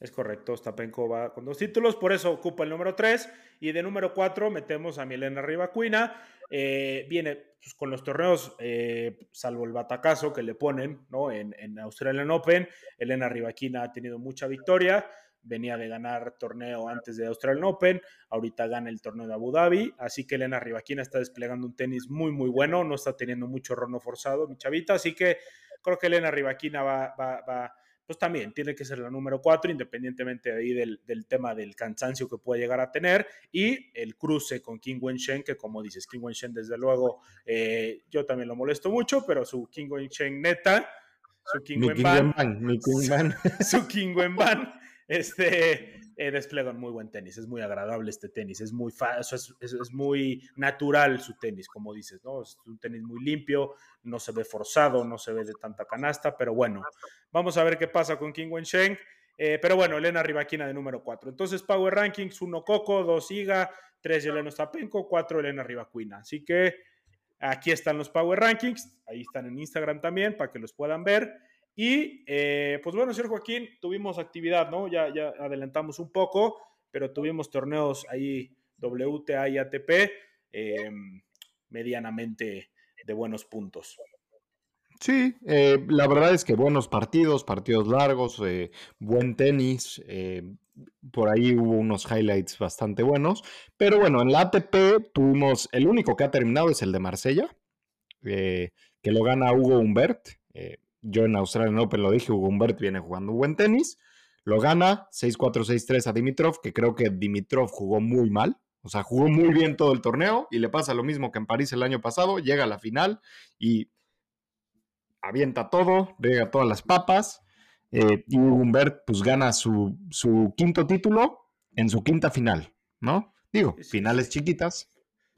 Es correcto, Ostapenko va con dos títulos, por eso ocupa el número 3. Y de número 4 metemos a Milena Rivacuina. Eh, viene pues, con los torneos, eh, salvo el batacazo que le ponen ¿no? en, en Australian Open. Elena Rivaquina ha tenido mucha victoria. Venía de ganar torneo antes de Australian Open. Ahorita gana el torneo de Abu Dhabi. Así que Elena Rivaquina está desplegando un tenis muy, muy bueno. No está teniendo mucho rono forzado, mi chavita. Así que creo que Elena Rivaquina va, va, va pues también tiene que ser la número cuatro, independientemente de ahí del, del, tema del cansancio que puede llegar a tener, y el cruce con King Wen-Shen, que como dices, King Wen-Shen desde luego, eh, yo también lo molesto mucho, pero su King Wen-Shen neta, su King Wen-Ban, su King Wen-Ban, este, eh, despliega un muy buen tenis, es muy agradable este tenis, es muy, es, es, es, muy natural su tenis, como dices, ¿no? Es un tenis muy limpio, no se ve forzado, no se ve de tanta canasta, pero bueno, vamos a ver qué pasa con King Wen-Sheng. Eh, pero bueno, Elena Rivaquina de número 4. Entonces, Power Rankings, 1 Coco, 2 Iga, 3 Yelena Zapenko, 4 Elena Rivaquina. Así que aquí están los Power Rankings, ahí están en Instagram también para que los puedan ver. Y eh, pues bueno, señor Joaquín, tuvimos actividad, ¿no? Ya, adelantamos un poco, pero tuvimos torneos ahí WTA y ATP eh, medianamente de buenos puntos. Sí, eh, la verdad es que buenos partidos, partidos largos, eh, buen tenis, por ahí hubo unos highlights bastante buenos, pero bueno, en la ATP tuvimos, el único que ha terminado es el de Marsella, que lo gana Hugo Humbert. Yo en Australian Open lo dije, Hugo Humbert viene jugando buen tenis, lo gana 6-4, 6-3 a Dimitrov, que creo que Dimitrov jugó muy mal, o sea, jugó muy bien todo el torneo y le pasa lo mismo que en París el año pasado, llega a la final y avienta todo, llega todas las papas. Eh, y Humbert pues gana su, su, quinto título en su quinta final, ¿no? Digo, finales chiquitas,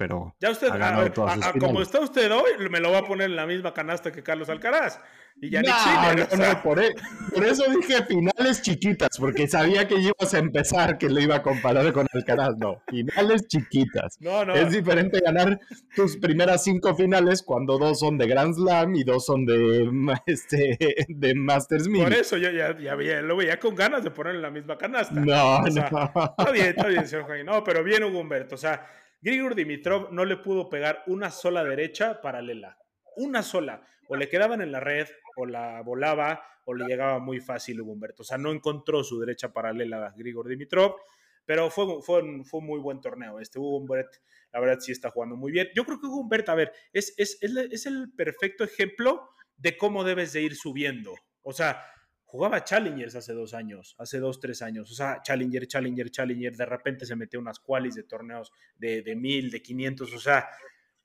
pero ya usted, ha ganado a, todas a, a, como está usted hoy, me lo va a poner en la misma canasta que Carlos Alcaraz. Y ya no, Sinner, no, o sea. no, por, e, por, eso dije finales chiquitas, porque sabía que ibas a empezar, que lo iba a comparar con Alcaraz. No, finales chiquitas. No, no. Es diferente ganar tus primeras cinco finales cuando dos son de Grand Slam y dos son de, este, de Masters 1000. Por eso yo ya, ya, ya, lo veía con ganas de poner en la misma canasta. No, o sea, no. Está bien, está bien, señor Jaime. No, pero bien Hugo Humberto. O sea, Grigor Dimitrov no le pudo pegar una sola derecha paralela. Una sola. O le quedaban en la red, o la volaba, o le llegaba muy fácil Hugo Humberto. O sea, no encontró su derecha paralela a Grigor Dimitrov. Pero fue, fue, un, fue un muy buen torneo. Este Hugo Humbert, la verdad, sí está jugando muy bien. Yo creo que Hugo Humbert, a ver, es, es, es, es el perfecto ejemplo de cómo debes de ir subiendo. O sea, jugaba Challengers hace dos años, hace dos, tres años. O sea, Challenger, Challenger, Challenger. De repente se metió unas qualis de torneos de, de mil, de 500. O sea,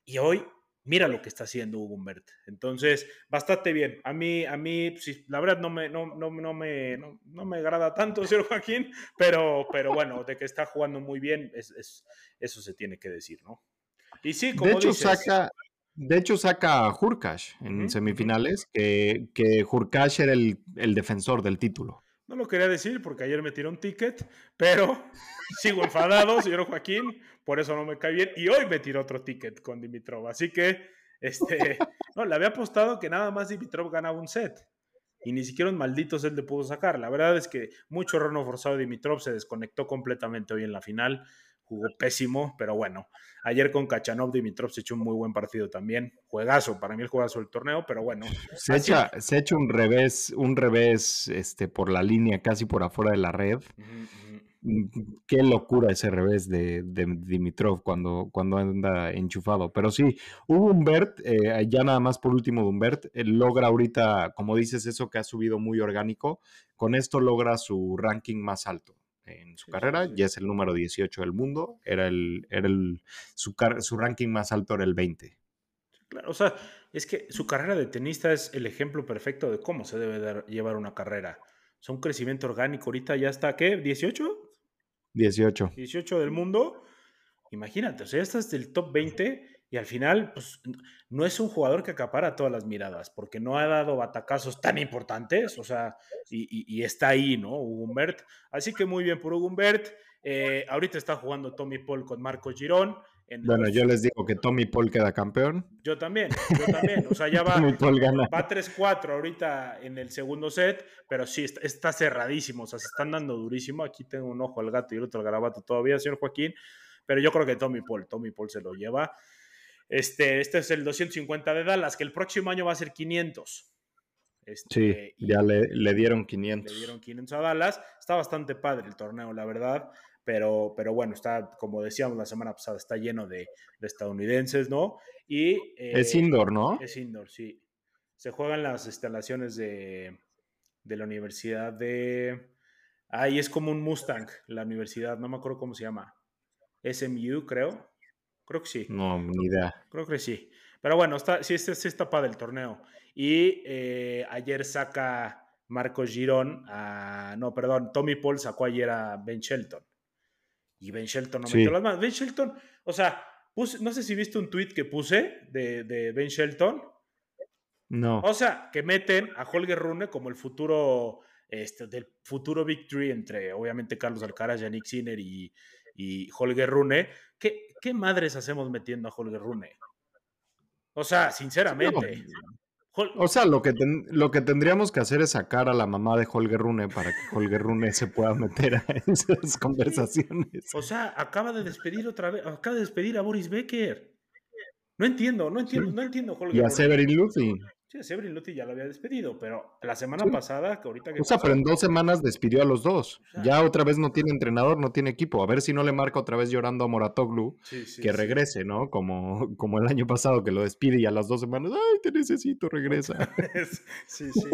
y hoy mira lo que está haciendo Hugo Humbert. Entonces, bastante bien. A mí, a mí, sí, la verdad no me, no, no, no me, no, no, me agrada tanto, señor Joaquín, pero, pero bueno, de que está jugando muy bien, es, es, eso se tiene que decir, ¿no? Y sí, como de hecho, dices, saca, de hecho, saca a Hurkash en semifinales, que, que Hurkash era el, el defensor del título. No lo quería decir porque ayer me tiró un ticket, pero sigo enfadado, señor Joaquín, por eso no me cae bien. Y hoy me tiró otro ticket con Dimitrov. Así que, este, no, le había apostado que nada más Dimitrov ganaba un set. Y ni siquiera un maldito set le pudo sacar. La verdad es que mucho error forzado de Dimitrov se desconectó completamente hoy en la final. Jugó pésimo, pero bueno. Ayer con Kachanov, Dimitrov se echó un muy buen partido también. Juegazo, para mí el juegazo del torneo, pero bueno. Se echa, se echa un revés, un revés este, por la línea, casi por afuera de la red. Uh -huh. Qué locura ese revés de, de, Dimitrov cuando, cuando anda enchufado. Pero sí, hubo Humbert, eh, ya nada más por último de Humbert, logra ahorita, como dices, eso que ha subido muy orgánico. Con esto logra su ranking más alto en su sí, carrera, sí, sí. ya es el número 18 del mundo, era el, era el su, su, ranking más alto era el 20. Claro, o sea, es que su carrera de tenista es el ejemplo perfecto de cómo se debe de llevar una carrera. O sea, un crecimiento orgánico, ahorita ya está, ¿qué? ¿18? 18. 18 del mundo. Imagínate, o sea, ya estás del top 20 y al final, pues, no es un jugador que acapara todas las miradas, porque no ha dado batacazos tan importantes, o sea, y, y, y está ahí, ¿no? Hugo Humbert. Así que muy bien por Hugo Humbert. Eh, ahorita está jugando Tommy Paul con Marco Girón. bueno, yo les digo que Tommy Paul queda campeón. Yo también, yo también. O sea, ya va, va 3-4 ahorita en el segundo set, pero sí, está, cerradísimo. O sea, se están dando durísimo. Aquí tengo un ojo al gato y el otro al garabato todavía, señor Joaquín. Pero yo creo que Tommy Paul, Tommy Paul se lo lleva. Este, este es el 250 de Dallas, que el próximo año va a ser 500. Este, sí, ya le, le, dieron 500. Le dieron 500 a Dallas. Está bastante padre el torneo, la verdad. Pero, pero bueno, está, como decíamos la semana pasada, está lleno de, estadounidenses, ¿no? Y, es eh, indoor, ¿no? Es indoor, sí. Se juegan las instalaciones de, de la Universidad de... Ahí es como un Mustang, la universidad, no me acuerdo cómo se llama. SMU, creo. Creo que sí. No, ni idea. Creo que sí. Pero bueno, está, sí, sí, sí está padre el torneo. Y eh, ayer saca Marcos Girón a. No, perdón, Tommy Paul sacó ayer a Ben Shelton. Y Ben Shelton no metió las manos. Ben Shelton, o sea, no sé si viste un tweet que puse de, de, Ben Shelton. No. O sea, que meten a Holger Rune como el futuro, este, del futuro victory entre, obviamente, Carlos Alcaraz, Yannick Sinner y, y Holger Rune. ¿Qué, ¿Qué madres hacemos metiendo a Holger Rune? O sea, sinceramente. O sea, lo que, lo que tendríamos que hacer es sacar a la mamá de Holger Rune para que Holger Rune se pueda meter a esas conversaciones. O sea, acaba de despedir otra vez, acaba de despedir a Boris Becker. No entiendo, no entiendo, no entiendo Holger Y a Severin Luthi. Sí, Severin Luthi ya lo había despedido, pero la semana pasada, que ahorita que. O sea, pero en dos semanas despidió a los dos. ya otra vez no tiene entrenador, no tiene equipo. A ver si no le marca otra vez llorando a Moratoglu que regrese, ¿no? Como, como el año pasado que lo despide y a las dos semanas, ¡ay, te necesito, regresa! sí, sí.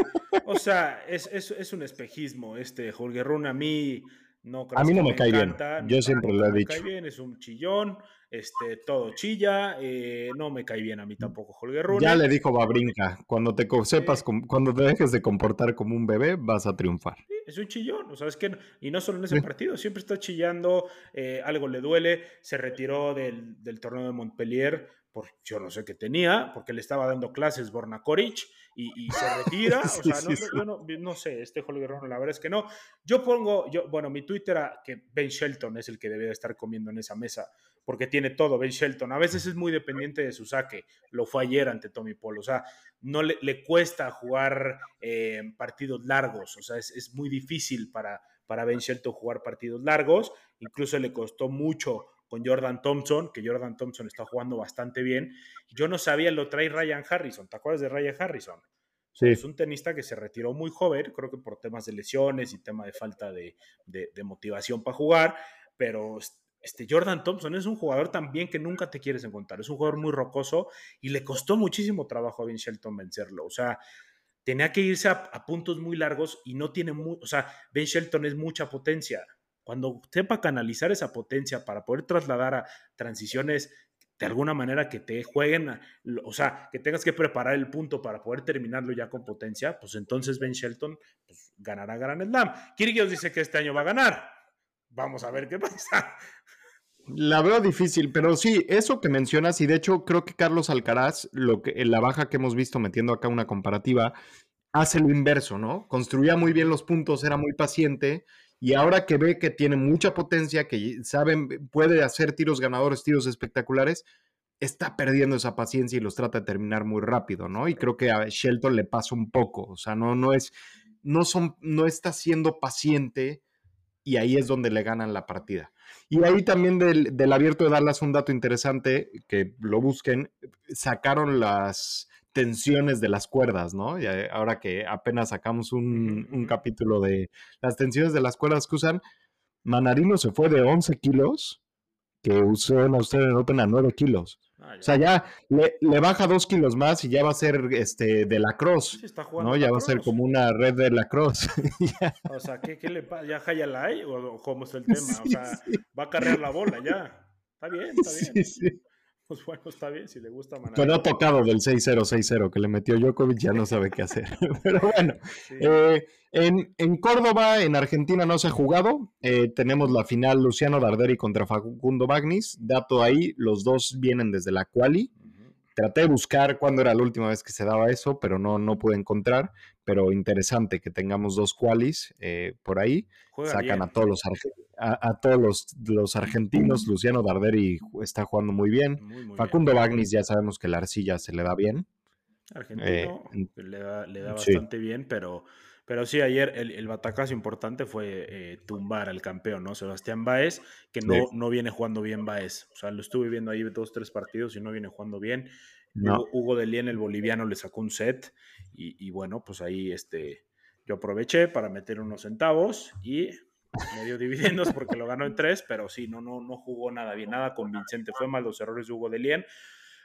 O sea, es, es, es un espejismo este Holger. A mí no A mí no me, cae bien. Yo siempre lo he dicho. Me cae bien, es un chillón este, todo chilla, eh, no me cae bien a mí tampoco Holger Rune. Ya le dijo Babrinka, cuando te sepas, cuando te dejes de comportar como un bebé, vas a triunfar. es un chillón, o sea, es que, y no solo en ese partido, siempre está chillando, eh, algo le duele, se retiró del, del torneo de Montpellier, por yo no sé qué tenía, porque le estaba dando clases Borna Koric, y, se retira. o sea, no, yo no, no, sé, este Holger Rune, la verdad es que no. Yo pongo, yo, bueno, mi Twitter era que Ben Shelton es el que debe estar comiendo en esa mesa porque tiene todo. Ben Shelton a veces es muy dependiente de su saque. Lo fue ayer ante Tommy Paul. O sea, no le, le cuesta jugar eh, partidos largos. O sea, es, es, muy difícil para, para Ben Shelton jugar partidos largos. Incluso le costó mucho con Jordan Thompson, que Jordan Thompson está jugando bastante bien. Yo no sabía, lo trae Ryan Harrison. ¿Te acuerdas de Ryan Harrison? Sí. Es un tenista que se retiró muy joven, creo que por temas de lesiones y tema de falta de, de, de motivación para jugar, pero este Jordan Thompson es un jugador también que nunca te quieres encontrar. Es un jugador muy rocoso y le costó muchísimo trabajo a Ben Shelton vencerlo. O sea, tenía que irse a, puntos muy largos y no tiene. O sea, Ben Shelton es mucha potencia. Cuando sepa canalizar esa potencia para poder trasladar a transiciones de alguna manera que te jueguen, o sea, que tengas que preparar el punto para poder terminarlo ya con potencia, pues entonces Ben Shelton pues, ganará Grand Slam. Kyrgios dice que este año va a ganar. Vamos a ver qué pasa. La veo difícil, pero sí, eso que mencionas, y de hecho creo que Carlos Alcaraz, lo que, en la baja que hemos visto metiendo acá una comparativa, hace lo inverso, ¿no? Construía muy bien los puntos, era muy paciente, y ahora que ve que tiene mucha potencia, que saben, puede hacer tiros ganadores, tiros espectaculares, está perdiendo esa paciencia y los trata de terminar muy rápido, ¿no? Y creo que a Shelton le pasa un poco, o sea, no, no es, no son, no está siendo paciente y ahí es donde le ganan la partida. Y ahí también del, abierto de Dallas un dato interesante, que lo busquen, sacaron las tensiones de las cuerdas, ¿no? Y ahora que apenas sacamos un, capítulo de las tensiones de las cuerdas que usan, Manarino se fue de 11 kilos, que usó en Australian Open a 9 kilos. Ah, o sea, ya le, baja dos kilos más y ya va a ser este de la cross. ¿no? Ya va a ser como una red de la cross. o sea, ¿qué, qué le pasa? ¿Ya Hayalai o cómo es el tema? o sea, va a cargar la bola ya. Está bien, está bien. Pues bueno, está bien, si le gusta. Pero ha tocado del 6-0-6-0 que le metió Djokovic, ya no sabe qué hacer. Pero bueno, eh, en, en, Córdoba, en Argentina no se ha jugado. Eh, tenemos la final Luciano Darderi contra Facundo Bagnis. Dato ahí, los dos vienen desde la quali. Traté de buscar cuándo era la última vez que se daba eso, pero no, no pude encontrar. Pero interesante que tengamos dos qualis eh, por ahí. Sacan a todos, los, a, todos los, argentinos. Luciano Darderi está jugando muy bien. Facundo Bagnis ya sabemos que la arcilla se le da bien. Argentino eh, le da, le da bastante bien, pero, pero sí, ayer el, el batacazo importante fue eh, tumbar al campeón, ¿no? Sebastián Baez, que no, no viene jugando bien Baez. O sea, lo estuve viendo ahí dos, tres partidos y no viene jugando bien. Hugo, de Lien, el boliviano, le sacó un set y, bueno, pues ahí este, yo aproveché para meter unos centavos y me dio dividendos porque lo ganó en tres, pero sí, no, no, no jugó nada bien, nada convincente. Fue mal los errores de Hugo de Lien.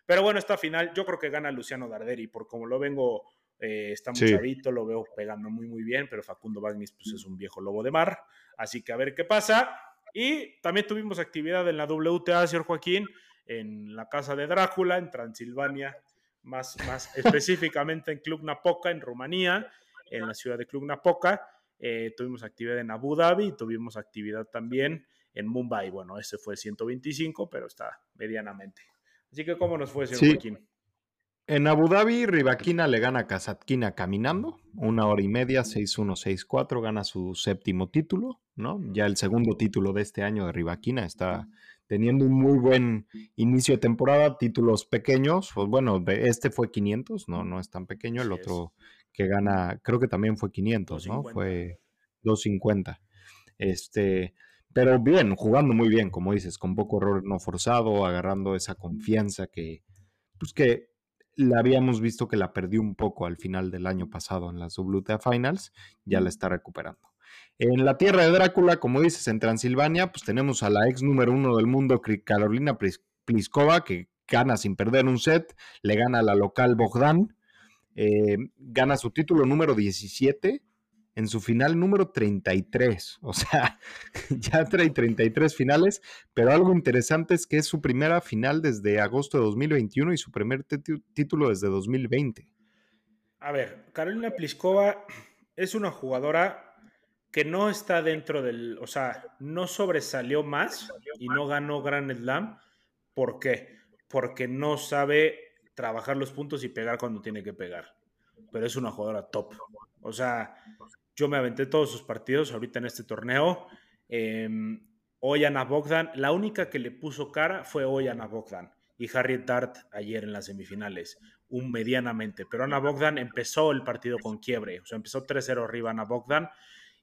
Pero bueno, esta final yo creo que gana Luciano Darderi, por como lo vengo, eh, está muy chavito, lo veo pegando muy, muy bien, pero Facundo Bagnis pues, es un viejo lobo de mar. Así que a ver qué pasa. Y también tuvimos actividad en la WTA, señor Joaquín en la casa de Drácula, en Transilvania, más, más específicamente en Club Napoca, en Rumanía, en la ciudad de Club Napoca. Eh, tuvimos actividad en Abu Dhabi, tuvimos actividad también en Mumbai. Bueno, ese fue 125, pero está medianamente. Así que, ¿cómo nos fue, señor Joaquín? En Abu Dhabi, Rivaquina le gana a Kazatkina caminando, una hora y media, 6-1, 6-4, gana su séptimo título, ¿no? Ya el segundo título de este año de Rivaquina está teniendo un muy buen inicio de temporada, títulos pequeños, pues bueno, este fue 500, no, no es tan pequeño, el otro que gana, creo que también fue 500, ¿no? Fue 250. Este, pero bien, jugando muy bien, como dices, con poco error no forzado, agarrando esa confianza que, pues que la habíamos visto que la perdió un poco al final del año pasado en las WTA Finals, ya la está recuperando. En la tierra de Drácula, como dices, en Transilvania, pues tenemos a la ex número uno del mundo, Carolina Pliskova, que gana sin perder un set, le gana a la local Bogdan, eh, gana su título número 17 en su final número 33. O sea, ya trae 33 finales, pero algo interesante es que es su primera final desde agosto de 2021 y su primer título desde 2020. A ver, Carolina Pliskova es una jugadora que no está dentro del, o sea, no sobresalió más y no ganó Grand Slam. ¿Por qué? Porque no sabe trabajar los puntos y pegar cuando tiene que pegar. Pero es una jugadora top. O sea, yo me aventé todos sus partidos ahorita en este torneo. Eh, hoy Ana Bogdan, la única que le puso cara fue hoy Ana Bogdan y Harriet Dart ayer en las semifinales, un medianamente. Pero Ana Bogdan empezó el partido con quiebre, o sea, empezó 3-0 arriba Ana Bogdan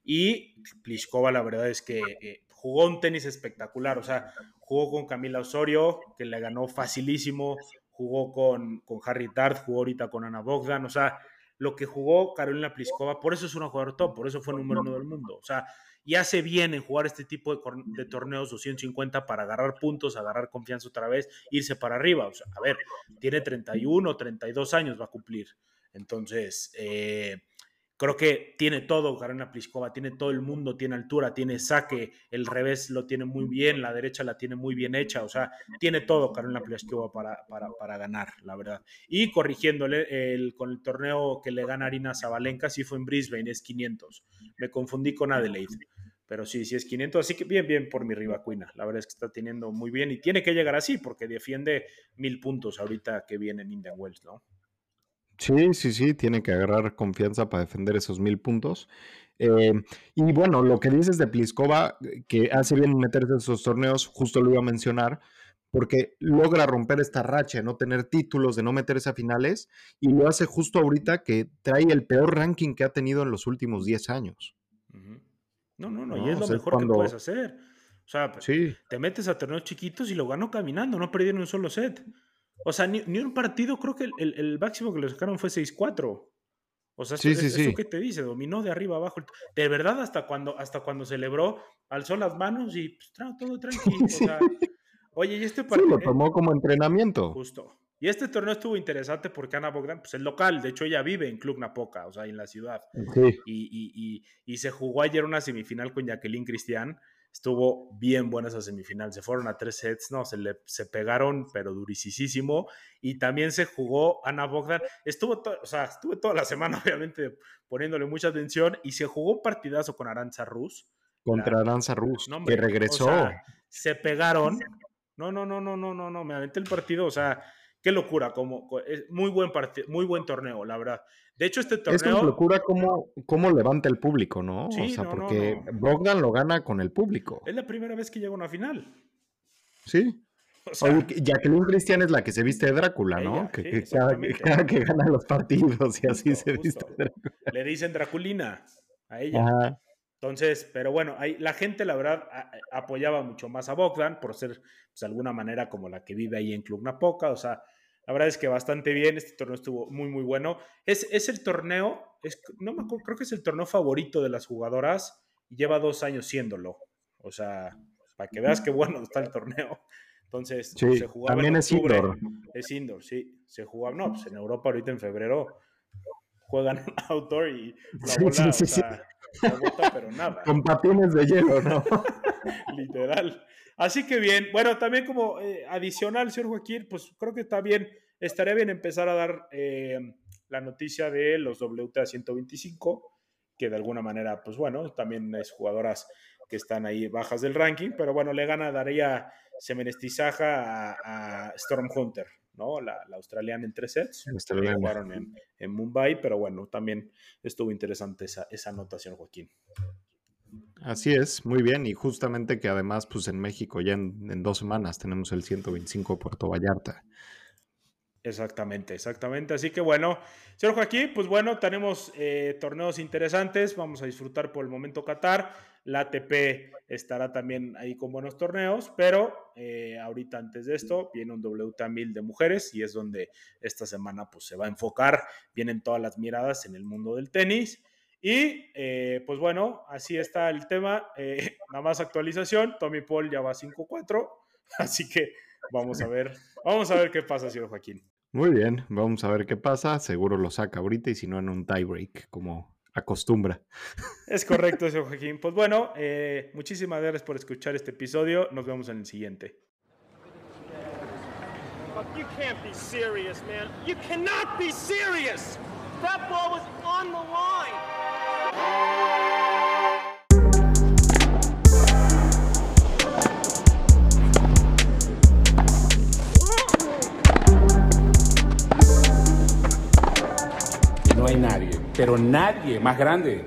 y Pliskova, la verdad es que eh, jugó un tenis espectacular. O sea, jugó con Camila Osorio, que le ganó facilísimo. Jugó con, con Harry Tart, jugó ahorita con Ana Bogdan. O sea, lo que jugó Carolina Pliskova, por eso es una jugadora top, por eso fue número uno del mundo. O sea, y hace bien en jugar este tipo de, de, torneos 250 para agarrar puntos, agarrar confianza otra vez, irse para arriba. O sea, a ver, tiene 31, 32 años, va a cumplir. Entonces, eh, Creo que tiene todo Carolina Pliskova, tiene todo el mundo, tiene altura, tiene saque, el revés lo tiene muy bien, la derecha la tiene muy bien hecha, o sea, tiene todo Carolina Pliskova para, para, ganar, la verdad. Y corrigiéndole, el, con el torneo que le gana Arina Zabalenka, sí fue en Brisbane, es 500. Me confundí con Adelaide, pero sí, sí es 500, así que bien, bien por mi Rivacuina, la verdad es que está teniendo muy bien y tiene que llegar así porque defiende mil puntos ahorita que viene en Indian Wells, ¿no? Sí, sí, sí, tiene que agarrar confianza para defender esos mil puntos. Eh, y bueno, lo que dices de Pliskova, eh, que hace bien meterse en esos torneos, justo lo iba a mencionar, porque logra romper esta racha, de no tener títulos, de no meterse a finales, y lo hace justo ahorita que trae el peor ranking que ha tenido en los últimos 10 años. No, no, no, y es lo mejor que puedes hacer. O sea, te metes a torneos chiquitos y lo ganó caminando, no perdieron un solo set. O sea, ni, un partido, creo que el, el, máximo que lo sacaron fue 6-4. O sea, eso, sí, que te dice, dominó de arriba abajo. De verdad, hasta cuando, hasta cuando celebró, alzó las manos y pues, todo tranquilo. O sea, oye, y este partido. lo tomó como entrenamiento. Justo. Y este torneo estuvo interesante porque Ana Bogdan, pues el local, de hecho ella vive en Club Napoca, o sea, en la ciudad. Sí. Y, y, y, y, se jugó ayer una semifinal con Jacqueline Cristian Estuvo bien buena esa semifinal. Se fueron a tres sets, no, se, le, se pegaron, pero durisísimo. Y también se jugó Ana Bogdan. Estuvo, o sea, estuve toda la semana, obviamente, poniéndole mucha atención. Y se jugó partidazo con Aranza Rus. Contra Aranza Rus, que regresó. se pegaron. No, no, no, no, no, no, no. Me aventé el partido. O sea, qué locura, como, es muy buen muy buen torneo, la verdad. De hecho, este torneo. Es una locura cómo, cómo levanta el público, ¿no? Sí, o sea, porque Bogdan lo gana con el público. Es la primera vez que llega a una final. Sí. O sea, Jacqueline Cristian es la que se viste de Drácula, ¿no? que, cada, que gana los partidos y así se viste de Drácula. Le dicen Draculina a ella. Entonces, pero bueno, la gente, la verdad, apoyaba mucho más a Bogdan por ser, pues, de alguna manera, como la que vive ahí en Club Napoca. O sea, la verdad es que bastante bien. Este torneo estuvo muy, muy bueno. Es, es el torneo, es, no me acuerdo, creo que es el torneo favorito de las jugadoras y lleva dos años siéndolo. O sea, para que veas qué bueno está el torneo. Entonces, se jugaba también es indoor. Es indoor, sí. Se jugaba, no, pues en Europa ahorita en febrero juegan outdoor y la bola, sí, sí, pero nada. Con patines de hielo, ¿no? Literal. Así que bien, bueno, también como eh, adicional, señor Joaquín, pues creo que está bien, estaría bien empezar a dar eh, la noticia de los WTA 125, que de alguna manera, pues bueno, también es jugadoras que están ahí bajas del ranking, pero bueno, le gana Daría Semenestizaja a, a Storm Hunter, ¿no? La, australiana en tres sets. Jugaron en, en, Mumbai, pero bueno, también estuvo interesante esa, esa anotación, Joaquín. Así es, muy bien. Y justamente que además, pues en México ya en, dos semanas tenemos el 125 Puerto Vallarta. Exactamente, exactamente. Así que bueno, señor Joaquín, pues bueno, tenemos eh, torneos interesantes, vamos a disfrutar por el momento Qatar. La ATP estará también ahí con buenos torneos, pero eh, ahorita antes de esto viene un WTA 1000 de mujeres y es donde esta semana pues se va a enfocar, vienen todas las miradas en el mundo del tenis. Y eh, pues bueno, así está el tema. nada más actualización, Tommy Paul ya va 5-4, así que vamos a ver, vamos a ver qué pasa, señor Joaquín. Muy bien, vamos a ver qué pasa. Seguro lo saca ahorita y si no en un tiebreak, como acostumbra. Es correcto, señor Joaquín. Pues bueno, eh, muchísimas gracias por escuchar este episodio. Nos vemos en el siguiente. You can't be serious, man. You cannot be serious. That ball was on the line. No hay nadie, pero nadie más grande.